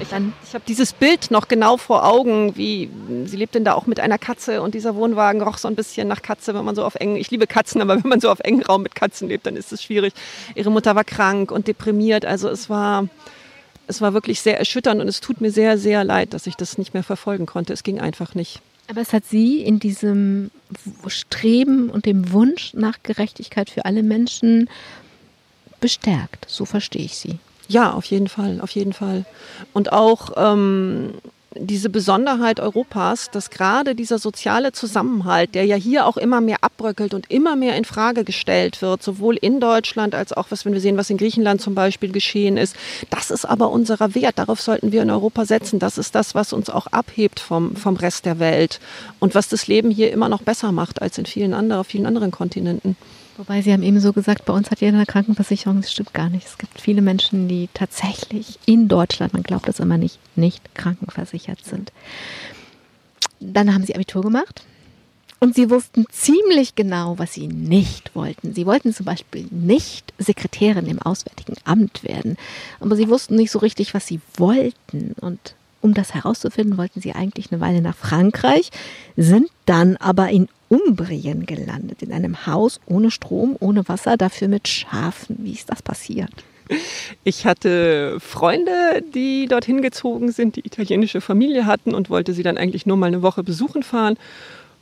Ich, ich habe dieses Bild noch genau vor Augen, wie sie lebt denn da auch mit einer Katze und dieser Wohnwagen roch so ein bisschen nach Katze, wenn man so auf engen, ich liebe Katzen, aber wenn man so auf engen Raum mit Katzen lebt, dann ist es schwierig. Ihre Mutter war krank und deprimiert, also es war, es war wirklich sehr erschütternd und es tut mir sehr, sehr leid, dass ich das nicht mehr verfolgen konnte. Es ging einfach nicht. Aber es hat Sie in diesem Streben und dem Wunsch nach Gerechtigkeit für alle Menschen bestärkt. So verstehe ich Sie. Ja, auf jeden Fall, auf jeden Fall. Und auch ähm, diese Besonderheit Europas, dass gerade dieser soziale Zusammenhalt, der ja hier auch immer mehr abbröckelt und immer mehr in Frage gestellt wird, sowohl in Deutschland als auch, was, wenn wir sehen, was in Griechenland zum Beispiel geschehen ist, das ist aber unserer Wert. Darauf sollten wir in Europa setzen. Das ist das, was uns auch abhebt vom, vom Rest der Welt und was das Leben hier immer noch besser macht als in vielen anderen, vielen anderen Kontinenten. Wobei Sie haben eben so gesagt, bei uns hat jeder eine Krankenversicherung. Das stimmt gar nicht. Es gibt viele Menschen, die tatsächlich in Deutschland, man glaubt das immer nicht, nicht krankenversichert sind. Dann haben Sie Abitur gemacht. Und sie wussten ziemlich genau, was sie nicht wollten. Sie wollten zum Beispiel nicht Sekretärin im Auswärtigen Amt werden. Aber sie wussten nicht so richtig, was sie wollten. Und um das herauszufinden, wollten sie eigentlich eine Weile nach Frankreich, sind dann aber in Umbrien gelandet, in einem Haus ohne Strom, ohne Wasser, dafür mit Schafen. Wie ist das passiert? Ich hatte Freunde, die dorthin gezogen sind, die italienische Familie hatten und wollte sie dann eigentlich nur mal eine Woche besuchen fahren.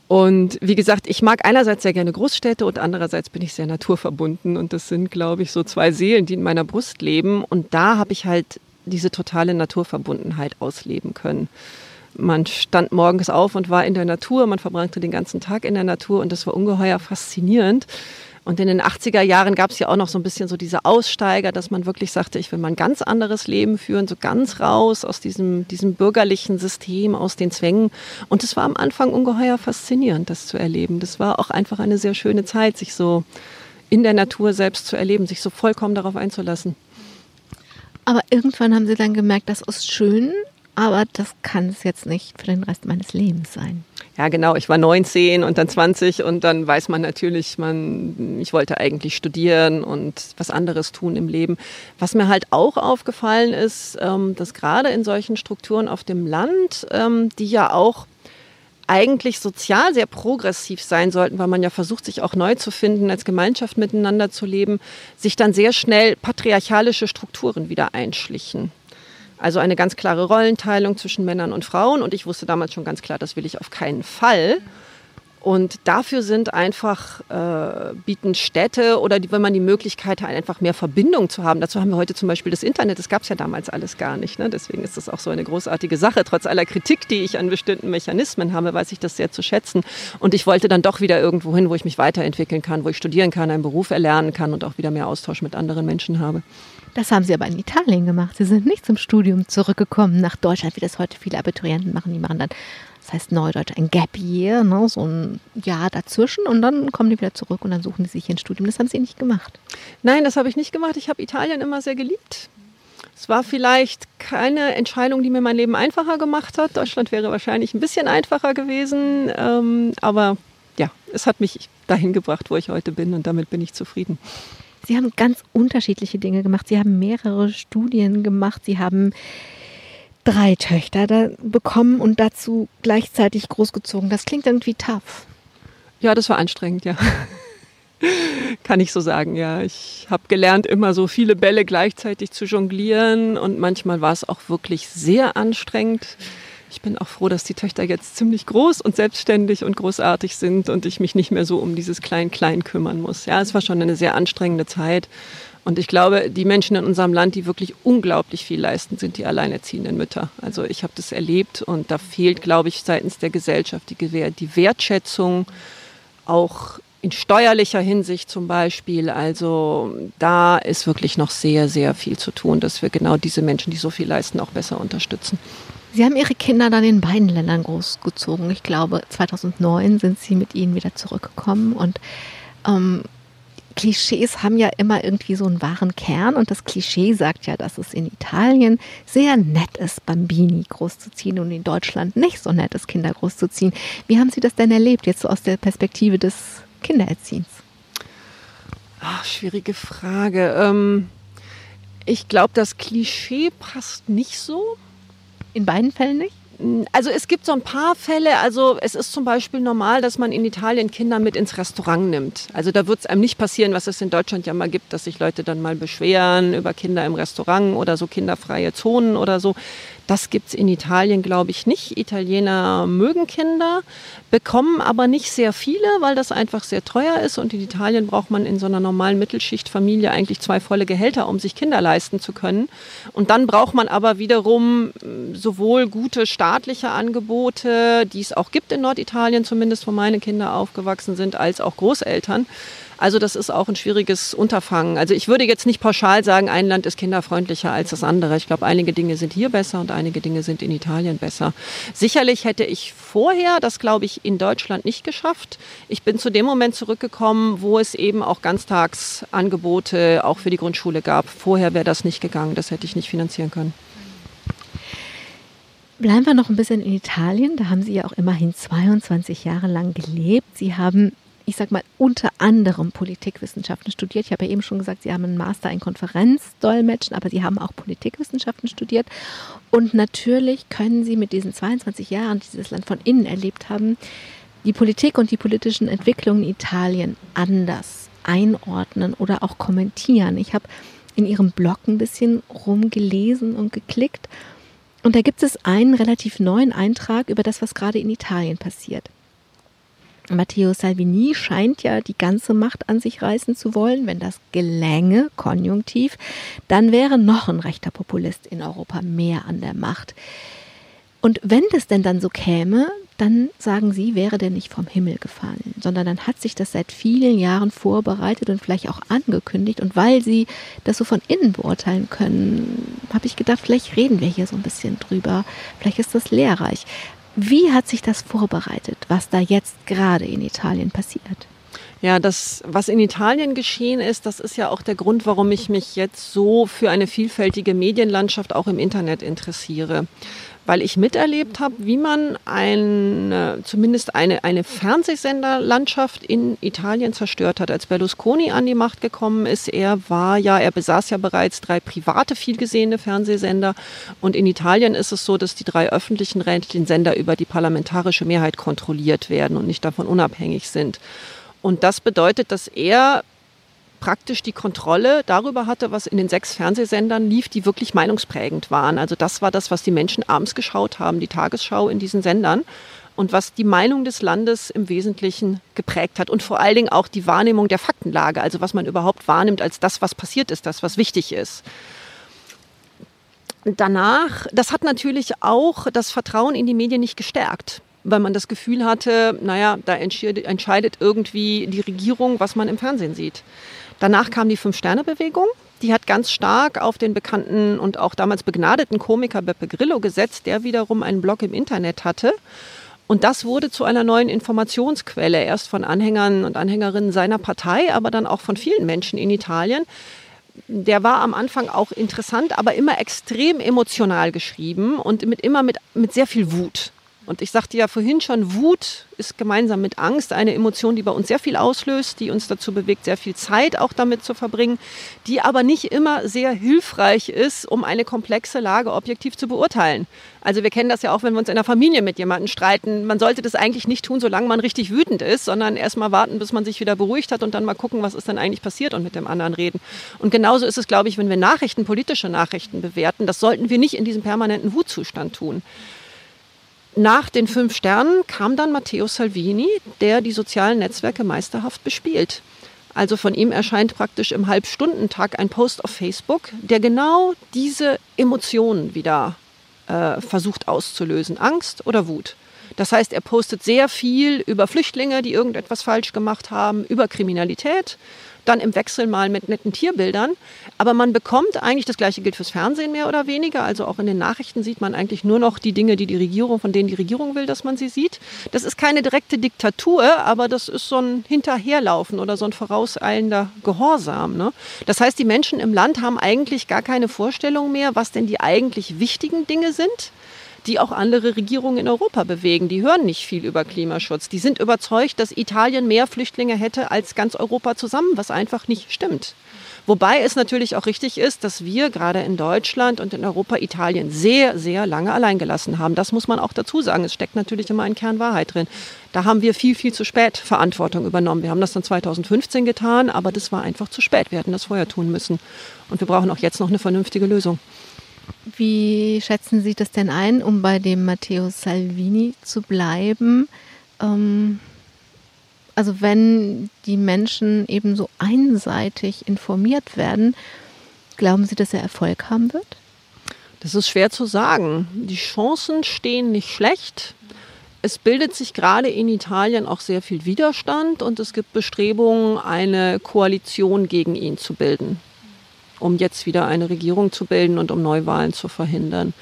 Und wie gesagt, ich mag einerseits sehr gerne Großstädte und andererseits bin ich sehr naturverbunden. Und das sind, glaube ich, so zwei Seelen, die in meiner Brust leben. Und da habe ich halt diese totale Naturverbundenheit ausleben können man stand morgens auf und war in der Natur, man verbrachte den ganzen Tag in der Natur und das war ungeheuer faszinierend. Und in den 80er Jahren gab es ja auch noch so ein bisschen so diese Aussteiger, dass man wirklich sagte, ich will mal ein ganz anderes Leben führen, so ganz raus aus diesem, diesem bürgerlichen System, aus den Zwängen. Und es war am Anfang ungeheuer faszinierend, das zu erleben. Das war auch einfach eine sehr schöne Zeit, sich so in der Natur selbst zu erleben, sich so vollkommen darauf einzulassen. Aber irgendwann haben Sie dann gemerkt, das ist schön, aber das kann es jetzt nicht für den Rest meines Lebens sein. Ja, genau. Ich war 19 und dann 20 und dann weiß man natürlich, man, ich wollte eigentlich studieren und was anderes tun im Leben. Was mir halt auch aufgefallen ist, ähm, dass gerade in solchen Strukturen auf dem Land, ähm, die ja auch eigentlich sozial sehr progressiv sein sollten, weil man ja versucht, sich auch neu zu finden, als Gemeinschaft miteinander zu leben, sich dann sehr schnell patriarchalische Strukturen wieder einschlichen. Also eine ganz klare Rollenteilung zwischen Männern und Frauen. Und ich wusste damals schon ganz klar, das will ich auf keinen Fall. Und dafür sind einfach, äh, bieten Städte oder die, wenn man die Möglichkeit hat, einfach mehr Verbindung zu haben. Dazu haben wir heute zum Beispiel das Internet. Das gab es ja damals alles gar nicht. Ne? Deswegen ist das auch so eine großartige Sache. Trotz aller Kritik, die ich an bestimmten Mechanismen habe, weiß ich das sehr zu schätzen. Und ich wollte dann doch wieder irgendwo hin, wo ich mich weiterentwickeln kann, wo ich studieren kann, einen Beruf erlernen kann und auch wieder mehr Austausch mit anderen Menschen habe. Das haben Sie aber in Italien gemacht. Sie sind nicht zum Studium zurückgekommen nach Deutschland, wie das heute viele Abiturienten machen. Die machen dann, das heißt Neudeutsch, ein Gap Year, ne, so ein Jahr dazwischen und dann kommen die wieder zurück und dann suchen sie sich ein Studium. Das haben Sie nicht gemacht. Nein, das habe ich nicht gemacht. Ich habe Italien immer sehr geliebt. Es war vielleicht keine Entscheidung, die mir mein Leben einfacher gemacht hat. Deutschland wäre wahrscheinlich ein bisschen einfacher gewesen. Ähm, aber ja, es hat mich dahin gebracht, wo ich heute bin und damit bin ich zufrieden. Sie haben ganz unterschiedliche Dinge gemacht. Sie haben mehrere Studien gemacht. Sie haben drei Töchter bekommen und dazu gleichzeitig großgezogen. Das klingt irgendwie tough. Ja, das war anstrengend, ja. Kann ich so sagen, ja. Ich habe gelernt, immer so viele Bälle gleichzeitig zu jonglieren und manchmal war es auch wirklich sehr anstrengend. Ich bin auch froh, dass die Töchter jetzt ziemlich groß und selbstständig und großartig sind und ich mich nicht mehr so um dieses Klein-Klein kümmern muss. Ja, es war schon eine sehr anstrengende Zeit. Und ich glaube, die Menschen in unserem Land, die wirklich unglaublich viel leisten, sind die alleinerziehenden Mütter. Also ich habe das erlebt und da fehlt, glaube ich, seitens der Gesellschaft die, Wertschätzung, auch in steuerlicher Hinsicht zum Beispiel. Also da ist wirklich noch sehr, sehr viel zu tun, dass wir genau diese Menschen, die so viel leisten, auch besser unterstützen. Sie haben Ihre Kinder dann in beiden Ländern großgezogen. Ich glaube, 2009 sind Sie mit ihnen wieder zurückgekommen und ähm, Klischees haben ja immer irgendwie so einen wahren Kern und das Klischee sagt ja, dass es in Italien sehr nett ist, Bambini großzuziehen und in Deutschland nicht so nett ist, Kinder großzuziehen. Wie haben Sie das denn erlebt, jetzt so aus der Perspektive des Kindererziehens? Ach, schwierige Frage. Ähm, ich glaube, das Klischee passt nicht so. In beiden Fällen nicht? Also es gibt so ein paar Fälle, also es ist zum Beispiel normal, dass man in Italien Kinder mit ins Restaurant nimmt. Also da wird es einem nicht passieren, was es in Deutschland ja mal gibt, dass sich Leute dann mal beschweren über Kinder im Restaurant oder so kinderfreie Zonen oder so. Das gibt's in Italien, glaube ich, nicht. Italiener mögen Kinder, bekommen aber nicht sehr viele, weil das einfach sehr teuer ist. Und in Italien braucht man in so einer normalen Mittelschichtfamilie eigentlich zwei volle Gehälter, um sich Kinder leisten zu können. Und dann braucht man aber wiederum hm, sowohl gute staatliche Angebote, die es auch gibt in Norditalien, zumindest wo meine Kinder aufgewachsen sind, als auch Großeltern. Also das ist auch ein schwieriges Unterfangen. Also ich würde jetzt nicht pauschal sagen, ein Land ist kinderfreundlicher als das andere. Ich glaube, einige Dinge sind hier besser und einige Dinge sind in Italien besser. Sicherlich hätte ich vorher das, glaube ich, in Deutschland nicht geschafft. Ich bin zu dem Moment zurückgekommen, wo es eben auch Ganztagsangebote auch für die Grundschule gab. Vorher wäre das nicht gegangen. Das hätte ich nicht finanzieren können. Bleiben wir noch ein bisschen in Italien. Da haben Sie ja auch immerhin 22 Jahre lang gelebt. Sie haben ich sag mal, unter anderem Politikwissenschaften studiert. Ich habe ja eben schon gesagt, Sie haben einen Master in Konferenzdolmetschen, aber Sie haben auch Politikwissenschaften studiert. Und natürlich können Sie mit diesen 22 Jahren, die dieses Land von innen erlebt haben, die Politik und die politischen Entwicklungen in Italien anders einordnen oder auch kommentieren. Ich habe in Ihrem Blog ein bisschen rumgelesen und geklickt. Und da gibt es einen relativ neuen Eintrag über das, was gerade in Italien passiert. Matteo Salvini scheint ja die ganze Macht an sich reißen zu wollen. Wenn das gelänge, konjunktiv, dann wäre noch ein rechter Populist in Europa mehr an der Macht. Und wenn das denn dann so käme, dann sagen Sie, wäre der nicht vom Himmel gefallen, sondern dann hat sich das seit vielen Jahren vorbereitet und vielleicht auch angekündigt. Und weil Sie das so von innen beurteilen können, habe ich gedacht, vielleicht reden wir hier so ein bisschen drüber. Vielleicht ist das lehrreich. Wie hat sich das vorbereitet, was da jetzt gerade in Italien passiert? Ja, das, was in Italien geschehen ist, das ist ja auch der Grund, warum ich mich jetzt so für eine vielfältige Medienlandschaft auch im Internet interessiere weil ich miterlebt habe, wie man ein, zumindest eine, eine Fernsehsenderlandschaft in Italien zerstört hat. Als Berlusconi an die Macht gekommen ist, er war ja, er besaß ja bereits drei private, vielgesehene Fernsehsender. Und in Italien ist es so, dass die drei öffentlichen rechtlichen Sender über die parlamentarische Mehrheit kontrolliert werden und nicht davon unabhängig sind. Und das bedeutet, dass er praktisch die Kontrolle darüber hatte, was in den sechs Fernsehsendern lief, die wirklich meinungsprägend waren. Also das war das, was die Menschen abends geschaut haben, die Tagesschau in diesen Sendern und was die Meinung des Landes im Wesentlichen geprägt hat und vor allen Dingen auch die Wahrnehmung der Faktenlage, also was man überhaupt wahrnimmt als das, was passiert ist, das, was wichtig ist. Danach, das hat natürlich auch das Vertrauen in die Medien nicht gestärkt weil man das Gefühl hatte, naja, da entscheidet irgendwie die Regierung, was man im Fernsehen sieht. Danach kam die Fünf-Sterne-Bewegung. Die hat ganz stark auf den bekannten und auch damals begnadeten Komiker Beppe Grillo gesetzt, der wiederum einen Blog im Internet hatte. Und das wurde zu einer neuen Informationsquelle, erst von Anhängern und Anhängerinnen seiner Partei, aber dann auch von vielen Menschen in Italien, der war am Anfang auch interessant, aber immer extrem emotional geschrieben und mit, immer mit, mit sehr viel Wut. Und ich sagte ja vorhin schon, Wut ist gemeinsam mit Angst eine Emotion, die bei uns sehr viel auslöst, die uns dazu bewegt, sehr viel Zeit auch damit zu verbringen, die aber nicht immer sehr hilfreich ist, um eine komplexe Lage objektiv zu beurteilen. Also wir kennen das ja auch, wenn wir uns in der Familie mit jemandem streiten. Man sollte das eigentlich nicht tun, solange man richtig wütend ist, sondern erst mal warten, bis man sich wieder beruhigt hat und dann mal gucken, was ist denn eigentlich passiert und mit dem anderen reden. Und genauso ist es, glaube ich, wenn wir Nachrichten, politische Nachrichten bewerten. Das sollten wir nicht in diesem permanenten Wutzustand tun. Nach den fünf Sternen kam dann Matteo Salvini, der die sozialen Netzwerke meisterhaft bespielt. Also von ihm erscheint praktisch im Halbstundentag ein Post auf Facebook, der genau diese Emotionen wieder äh, versucht auszulösen, Angst oder Wut. Das heißt, er postet sehr viel über Flüchtlinge, die irgendetwas falsch gemacht haben, über Kriminalität, dann im Wechsel mal mit netten Tierbildern. Aber man bekommt eigentlich, das gleiche gilt fürs Fernsehen mehr oder weniger, also auch in den Nachrichten sieht man eigentlich nur noch die Dinge, die die Regierung, von denen die Regierung will, dass man sie sieht. Das ist keine direkte Diktatur, aber das ist so ein Hinterherlaufen oder so ein vorauseilender Gehorsam. Ne? Das heißt, die Menschen im Land haben eigentlich gar keine Vorstellung mehr, was denn die eigentlich wichtigen Dinge sind die auch andere Regierungen in Europa bewegen. Die hören nicht viel über Klimaschutz. Die sind überzeugt, dass Italien mehr Flüchtlinge hätte als ganz Europa zusammen, was einfach nicht stimmt. Wobei es natürlich auch richtig ist, dass wir gerade in Deutschland und in Europa Italien sehr, sehr lange allein gelassen haben. Das muss man auch dazu sagen. Es steckt natürlich immer ein Kern Wahrheit drin. Da haben wir viel, viel zu spät Verantwortung übernommen. Wir haben das dann 2015 getan, aber das war einfach zu spät. Wir hätten das vorher tun müssen. Und wir brauchen auch jetzt noch eine vernünftige Lösung. Wie schätzen Sie das denn ein, um bei dem Matteo Salvini zu bleiben? Ähm, also wenn die Menschen eben so einseitig informiert werden, glauben Sie, dass er Erfolg haben wird? Das ist schwer zu sagen. Die Chancen stehen nicht schlecht. Es bildet sich gerade in Italien auch sehr viel Widerstand und es gibt Bestrebungen, eine Koalition gegen ihn zu bilden um jetzt wieder eine Regierung zu bilden und um Neuwahlen zu verhindern.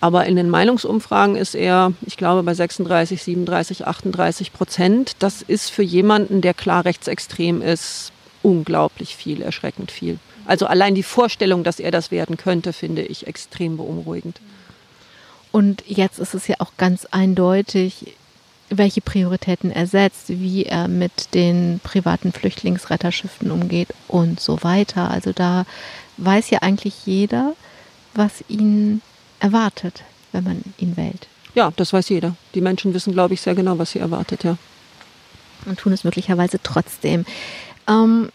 Aber in den Meinungsumfragen ist er, ich glaube, bei 36, 37, 38 Prozent. Das ist für jemanden, der klar rechtsextrem ist, unglaublich viel, erschreckend viel. Also allein die Vorstellung, dass er das werden könnte, finde ich extrem beunruhigend. Und jetzt ist es ja auch ganz eindeutig, welche Prioritäten er setzt, wie er mit den privaten Flüchtlingsretterschiffen umgeht und so weiter. Also da weiß ja eigentlich jeder, was ihn erwartet, wenn man ihn wählt. Ja, das weiß jeder. Die Menschen wissen, glaube ich, sehr genau, was sie erwartet, ja. Und tun es möglicherweise trotzdem. Ähm,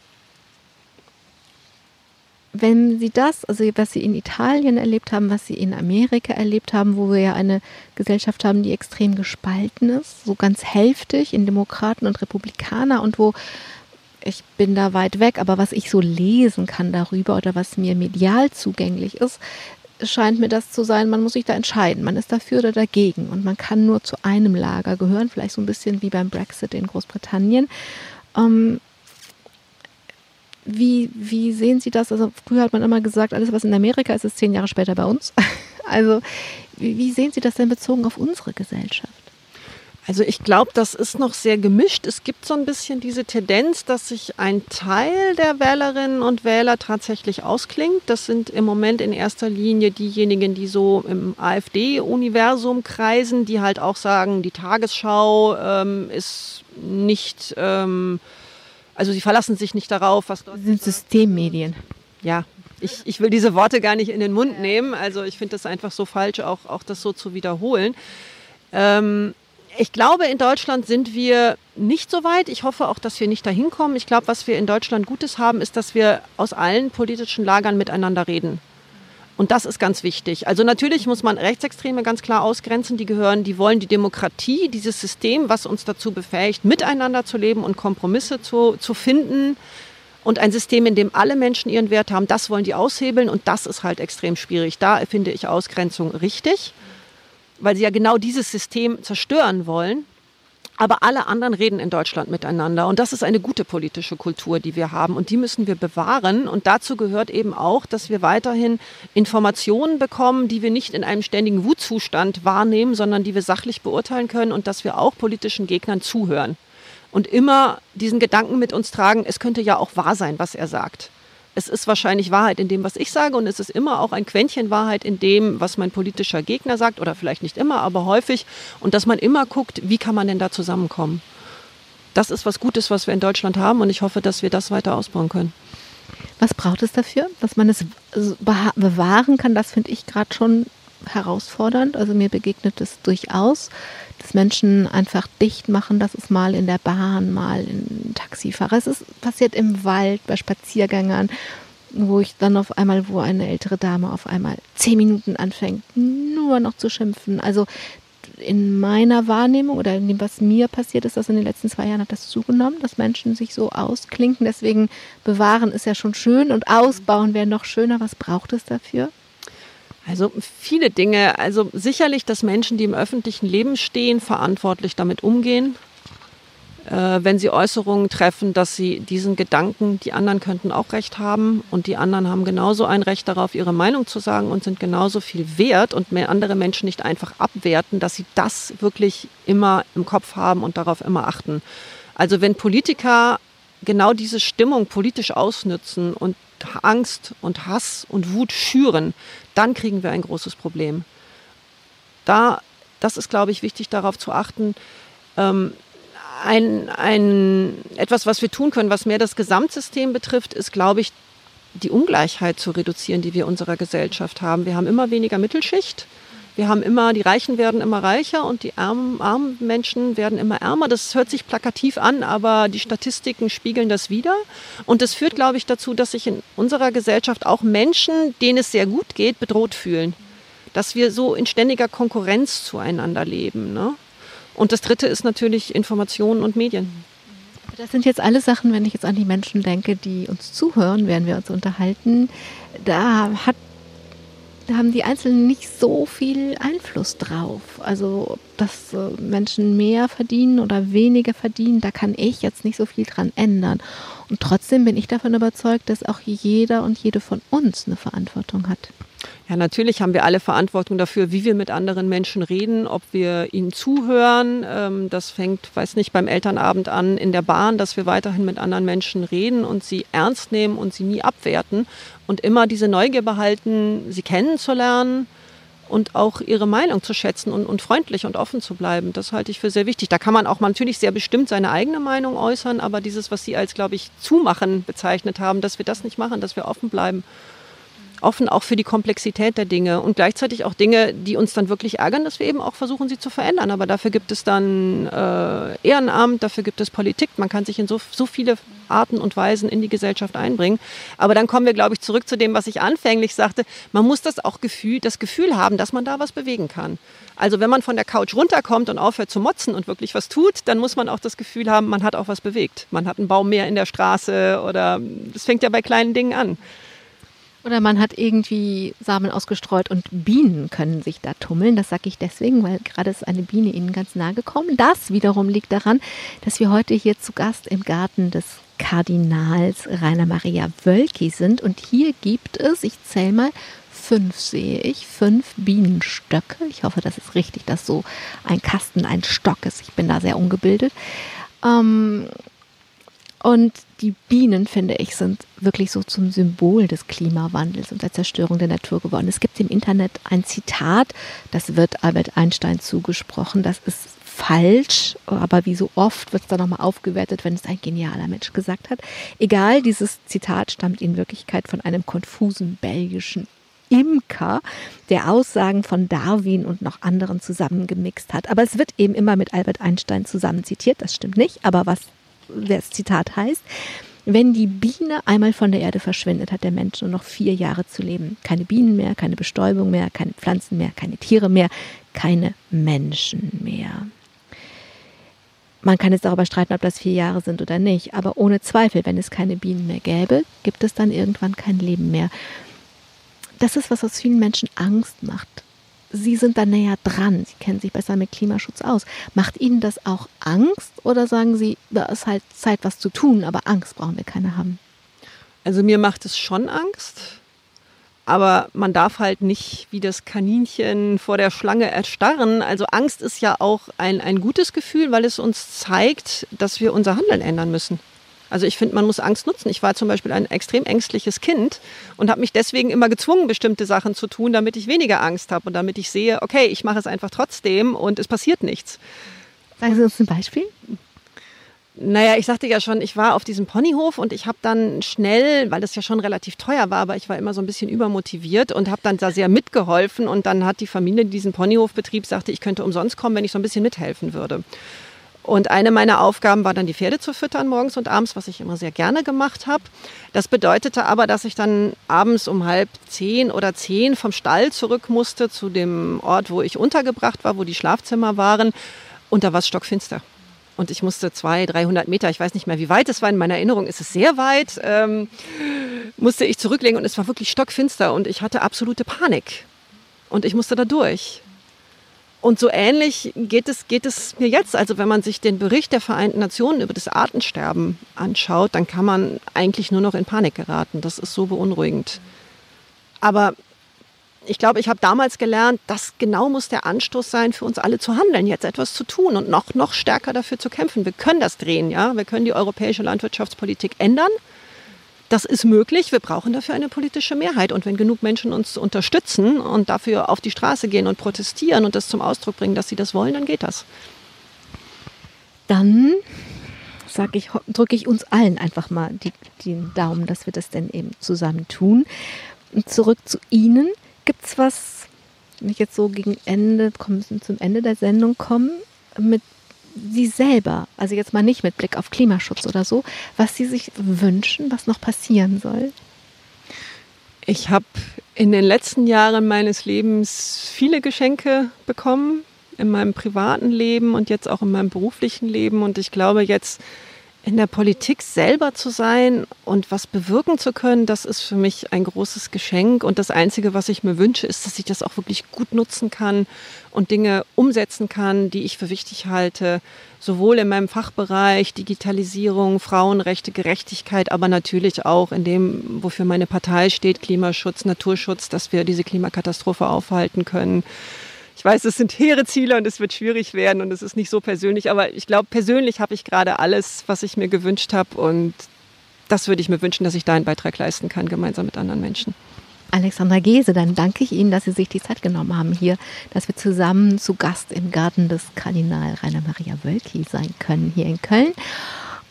wenn Sie das, also was Sie in Italien erlebt haben, was Sie in Amerika erlebt haben, wo wir ja eine Gesellschaft haben, die extrem gespalten ist, so ganz hälftig in Demokraten und Republikaner und wo ich bin da weit weg, aber was ich so lesen kann darüber oder was mir medial zugänglich ist, scheint mir das zu sein, man muss sich da entscheiden. Man ist dafür oder dagegen und man kann nur zu einem Lager gehören, vielleicht so ein bisschen wie beim Brexit in Großbritannien. Ähm, wie, wie sehen Sie das? Also früher hat man immer gesagt, alles was in Amerika ist, ist zehn Jahre später bei uns. Also wie, sehen Sie das denn bezogen auf unsere Gesellschaft? Also ich glaube, das ist noch sehr gemischt. Es gibt so ein bisschen diese Tendenz, dass sich ein Teil der Wählerinnen und Wähler tatsächlich ausklingt. Das sind im Moment in erster Linie diejenigen, die so im AfD-Universum kreisen, die halt auch sagen, die Tagesschau ähm, ist nicht ähm, also sie verlassen sich nicht darauf, was dort. sind Systemmedien. Ja, ich, ich will diese Worte gar nicht in den Mund nehmen. Also ich finde das einfach so falsch, auch, auch das so zu wiederholen. Ähm, ich glaube, in Deutschland sind wir nicht so weit. Ich hoffe auch, dass wir nicht dahin kommen. Ich glaube, was wir in Deutschland Gutes haben, ist, dass wir aus allen politischen Lagern miteinander reden. Und das ist ganz wichtig. Also natürlich muss man Rechtsextreme ganz klar ausgrenzen. Die gehören, die wollen die Demokratie, dieses System, was uns dazu befähigt, miteinander zu leben und Kompromisse zu, zu finden. Und ein System, in dem alle Menschen ihren Wert haben, das wollen die aushebeln. Und das ist halt extrem schwierig. Da finde ich Ausgrenzung richtig, weil sie ja genau dieses System zerstören wollen. Aber alle anderen reden in Deutschland miteinander. Und das ist eine gute politische Kultur, die wir haben. Und die müssen wir bewahren. Und dazu gehört eben auch, dass wir weiterhin Informationen bekommen, die wir nicht in einem ständigen Wutzustand wahrnehmen, sondern die wir sachlich beurteilen können und dass wir auch politischen Gegnern zuhören. Und immer diesen Gedanken mit uns tragen, es könnte ja auch wahr sein, was er sagt. Es ist wahrscheinlich Wahrheit in dem, was ich sage und es ist immer auch ein Quäntchen Wahrheit in dem, was mein politischer Gegner sagt oder vielleicht nicht immer, aber häufig und dass man immer guckt, wie kann man denn da zusammenkommen. Das ist was Gutes, was wir in Deutschland haben und ich hoffe, dass wir das weiter ausbauen können. Was braucht es dafür, dass man es bewahren kann? Das finde ich gerade schon herausfordernd. Also mir begegnet es durchaus, dass Menschen einfach dicht machen, dass es mal in der Bahn, mal in Taxifahrer. Es ist passiert im Wald, bei Spaziergängern, wo ich dann auf einmal, wo eine ältere Dame auf einmal zehn Minuten anfängt, nur noch zu schimpfen. Also in meiner Wahrnehmung oder in dem, was mir passiert ist, dass in den letzten zwei Jahren hat das zugenommen, dass Menschen sich so ausklinken. Deswegen bewahren ist ja schon schön und ausbauen wäre noch schöner. Was braucht es dafür? Also viele Dinge. Also sicherlich, dass Menschen, die im öffentlichen Leben stehen, verantwortlich damit umgehen. Äh, wenn sie Äußerungen treffen, dass sie diesen Gedanken, die anderen könnten auch Recht haben und die anderen haben genauso ein Recht darauf, ihre Meinung zu sagen und sind genauso viel wert und mehr andere Menschen nicht einfach abwerten, dass sie das wirklich immer im Kopf haben und darauf immer achten. Also wenn Politiker genau diese Stimmung politisch ausnützen und Angst und Hass und Wut schüren, dann kriegen wir ein großes Problem. Da, das ist, glaube ich, wichtig, darauf zu achten. Ähm, ein, ein, etwas, was wir tun können, was mehr das Gesamtsystem betrifft, ist, glaube ich, die Ungleichheit zu reduzieren, die wir in unserer Gesellschaft haben. Wir haben immer weniger Mittelschicht. Wir haben immer, die Reichen werden immer reicher und die armen, armen Menschen werden immer ärmer. Das hört sich plakativ an, aber die Statistiken spiegeln das wieder. Und das führt, glaube ich, dazu, dass sich in unserer Gesellschaft auch Menschen, denen es sehr gut geht, bedroht fühlen. Dass wir so in ständiger Konkurrenz zueinander leben. Ne? Und das Dritte ist natürlich Informationen und Medien. Das sind jetzt alle Sachen, wenn ich jetzt an die Menschen denke, die uns zuhören, während wir uns unterhalten. Da hat haben die Einzelnen nicht so viel Einfluss drauf. Also, dass äh, Menschen mehr verdienen oder weniger verdienen, da kann ich jetzt nicht so viel dran ändern. Und trotzdem bin ich davon überzeugt, dass auch jeder und jede von uns eine Verantwortung hat. Ja, natürlich haben wir alle Verantwortung dafür, wie wir mit anderen Menschen reden, ob wir ihnen zuhören. Ähm, das fängt, weiß nicht, beim Elternabend an in der Bahn, dass wir weiterhin mit anderen Menschen reden und sie ernst nehmen und sie nie abwerten und immer diese Neugier behalten, sie kennenzulernen und auch ihre Meinung zu schätzen und, und freundlich und offen zu bleiben. Das halte ich für sehr wichtig. Da kann man auch natürlich sehr bestimmt seine eigene Meinung äußern, aber dieses, was Sie als, glaube ich, Zumachen bezeichnet haben, dass wir das nicht machen, dass wir offen bleiben offen auch für die Komplexität der Dinge und gleichzeitig auch Dinge, die uns dann wirklich ärgern, dass wir eben auch versuchen, sie zu verändern. Aber dafür gibt es dann äh, Ehrenamt, dafür gibt es Politik. Man kann sich in so, so viele Arten und Weisen in die Gesellschaft einbringen. Aber dann kommen wir, glaube ich, zurück zu dem, was ich anfänglich sagte. Man muss das auch Gefühl, das Gefühl haben, dass man da was bewegen kann. Also wenn man von der Couch runterkommt und aufhört zu motzen und wirklich was tut, dann muss man auch das Gefühl haben, man hat auch was bewegt. Man hat einen Baum mehr in der Straße oder es fängt ja bei kleinen Dingen an. Oder man hat irgendwie Samen ausgestreut und Bienen können sich da tummeln. Das sage ich deswegen, weil gerade ist eine Biene ihnen ganz nahe gekommen. Das wiederum liegt daran, dass wir heute hier zu Gast im Garten des Kardinals Rainer Maria Wölki sind. Und hier gibt es, ich zähle mal, fünf sehe ich, fünf Bienenstöcke. Ich hoffe, das ist richtig, dass so ein Kasten ein Stock ist. Ich bin da sehr ungebildet. Ähm, und die Bienen, finde ich, sind wirklich so zum Symbol des Klimawandels und der Zerstörung der Natur geworden. Es gibt im Internet ein Zitat, das wird Albert Einstein zugesprochen. Das ist falsch, aber wie so oft wird es dann nochmal aufgewertet, wenn es ein genialer Mensch gesagt hat. Egal, dieses Zitat stammt in Wirklichkeit von einem konfusen belgischen Imker, der Aussagen von Darwin und noch anderen zusammengemixt hat. Aber es wird eben immer mit Albert Einstein zusammen zitiert, das stimmt nicht. Aber was das Zitat heißt, wenn die Biene einmal von der Erde verschwindet, hat der Mensch nur noch vier Jahre zu leben. Keine Bienen mehr, keine Bestäubung mehr, keine Pflanzen mehr, keine Tiere mehr, keine Menschen mehr. Man kann jetzt darüber streiten, ob das vier Jahre sind oder nicht, aber ohne Zweifel, wenn es keine Bienen mehr gäbe, gibt es dann irgendwann kein Leben mehr. Das ist, was aus vielen Menschen Angst macht. Sie sind da näher dran, Sie kennen sich besser mit Klimaschutz aus. Macht Ihnen das auch Angst oder sagen Sie, da ist halt Zeit, was zu tun, aber Angst brauchen wir keine haben? Also mir macht es schon Angst, aber man darf halt nicht wie das Kaninchen vor der Schlange erstarren. Also Angst ist ja auch ein, ein gutes Gefühl, weil es uns zeigt, dass wir unser Handeln ändern müssen. Also ich finde, man muss Angst nutzen. Ich war zum Beispiel ein extrem ängstliches Kind und habe mich deswegen immer gezwungen, bestimmte Sachen zu tun, damit ich weniger Angst habe und damit ich sehe, okay, ich mache es einfach trotzdem und es passiert nichts. Sagen Sie uns ein Beispiel? Naja, ich sagte ja schon, ich war auf diesem Ponyhof und ich habe dann schnell, weil das ja schon relativ teuer war, aber ich war immer so ein bisschen übermotiviert und habe dann da sehr mitgeholfen. Und dann hat die Familie, die diesen Ponyhof betrieb, sagte, ich könnte umsonst kommen, wenn ich so ein bisschen mithelfen würde. Und eine meiner Aufgaben war dann, die Pferde zu füttern morgens und abends, was ich immer sehr gerne gemacht habe. Das bedeutete aber, dass ich dann abends um halb zehn oder zehn vom Stall zurück musste zu dem Ort, wo ich untergebracht war, wo die Schlafzimmer waren. Und da war es stockfinster und ich musste 200, 300 Meter, ich weiß nicht mehr, wie weit es war, in meiner Erinnerung ist es sehr weit, ähm, musste ich zurücklegen und es war wirklich stockfinster und ich hatte absolute Panik. Und ich musste da durch. Und so ähnlich geht es, geht es mir jetzt. Also wenn man sich den Bericht der Vereinten Nationen über das Artensterben anschaut, dann kann man eigentlich nur noch in Panik geraten. Das ist so beunruhigend. Aber ich glaube, ich habe damals gelernt, das genau muss der Anstoß sein, für uns alle zu handeln, jetzt etwas zu tun und noch, noch stärker dafür zu kämpfen. Wir können das drehen, ja. Wir können die europäische Landwirtschaftspolitik ändern. Das ist möglich. Wir brauchen dafür eine politische Mehrheit. Und wenn genug Menschen uns unterstützen und dafür auf die Straße gehen und protestieren und das zum Ausdruck bringen, dass sie das wollen, dann geht das. Dann ich, drücke ich uns allen einfach mal die, den Daumen, dass wir das denn eben zusammen tun. Und zurück zu Ihnen. Gibt es was, wenn ich jetzt so gegen Ende, zum Ende der Sendung komme, mit Sie selber, also jetzt mal nicht mit Blick auf Klimaschutz oder so, was Sie sich wünschen, was noch passieren soll? Ich habe in den letzten Jahren meines Lebens viele Geschenke bekommen, in meinem privaten Leben und jetzt auch in meinem beruflichen Leben. Und ich glaube, jetzt in der Politik selber zu sein und was bewirken zu können, das ist für mich ein großes Geschenk. Und das Einzige, was ich mir wünsche, ist, dass ich das auch wirklich gut nutzen kann und Dinge umsetzen kann, die ich für wichtig halte, sowohl in meinem Fachbereich, Digitalisierung, Frauenrechte, Gerechtigkeit, aber natürlich auch in dem, wofür meine Partei steht, Klimaschutz, Naturschutz, dass wir diese Klimakatastrophe aufhalten können. Ich weiß, es sind hehre Ziele und es wird schwierig werden und es ist nicht so persönlich, aber ich glaube, persönlich habe ich gerade alles, was ich mir gewünscht habe und das würde ich mir wünschen, dass ich da einen Beitrag leisten kann, gemeinsam mit anderen Menschen. Alexandra Gese, dann danke ich Ihnen, dass Sie sich die Zeit genommen haben hier, dass wir zusammen zu Gast im Garten des Kardinal Rainer Maria Wölki sein können hier in Köln.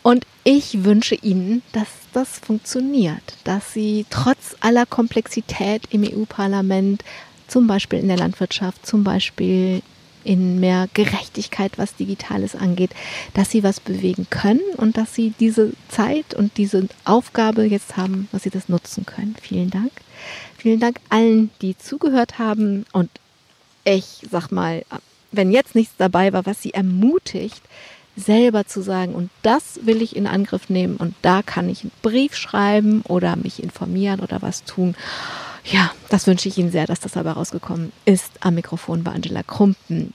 Und ich wünsche Ihnen, dass das funktioniert, dass Sie trotz aller Komplexität im EU-Parlament zum Beispiel in der Landwirtschaft, zum Beispiel in mehr Gerechtigkeit, was Digitales angeht, dass sie was bewegen können und dass sie diese Zeit und diese Aufgabe jetzt haben, dass sie das nutzen können. Vielen Dank. Vielen Dank allen, die zugehört haben und ich sag mal, wenn jetzt nichts dabei war, was sie ermutigt, selber zu sagen, und das will ich in Angriff nehmen und da kann ich einen Brief schreiben oder mich informieren oder was tun ja, das wünsche ich Ihnen sehr, dass das dabei rausgekommen ist. Am Mikrofon war Angela Krumpen.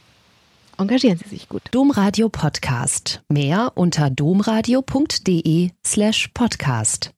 Engagieren Sie sich gut. Domradio Podcast. Mehr unter domradio.de slash podcast.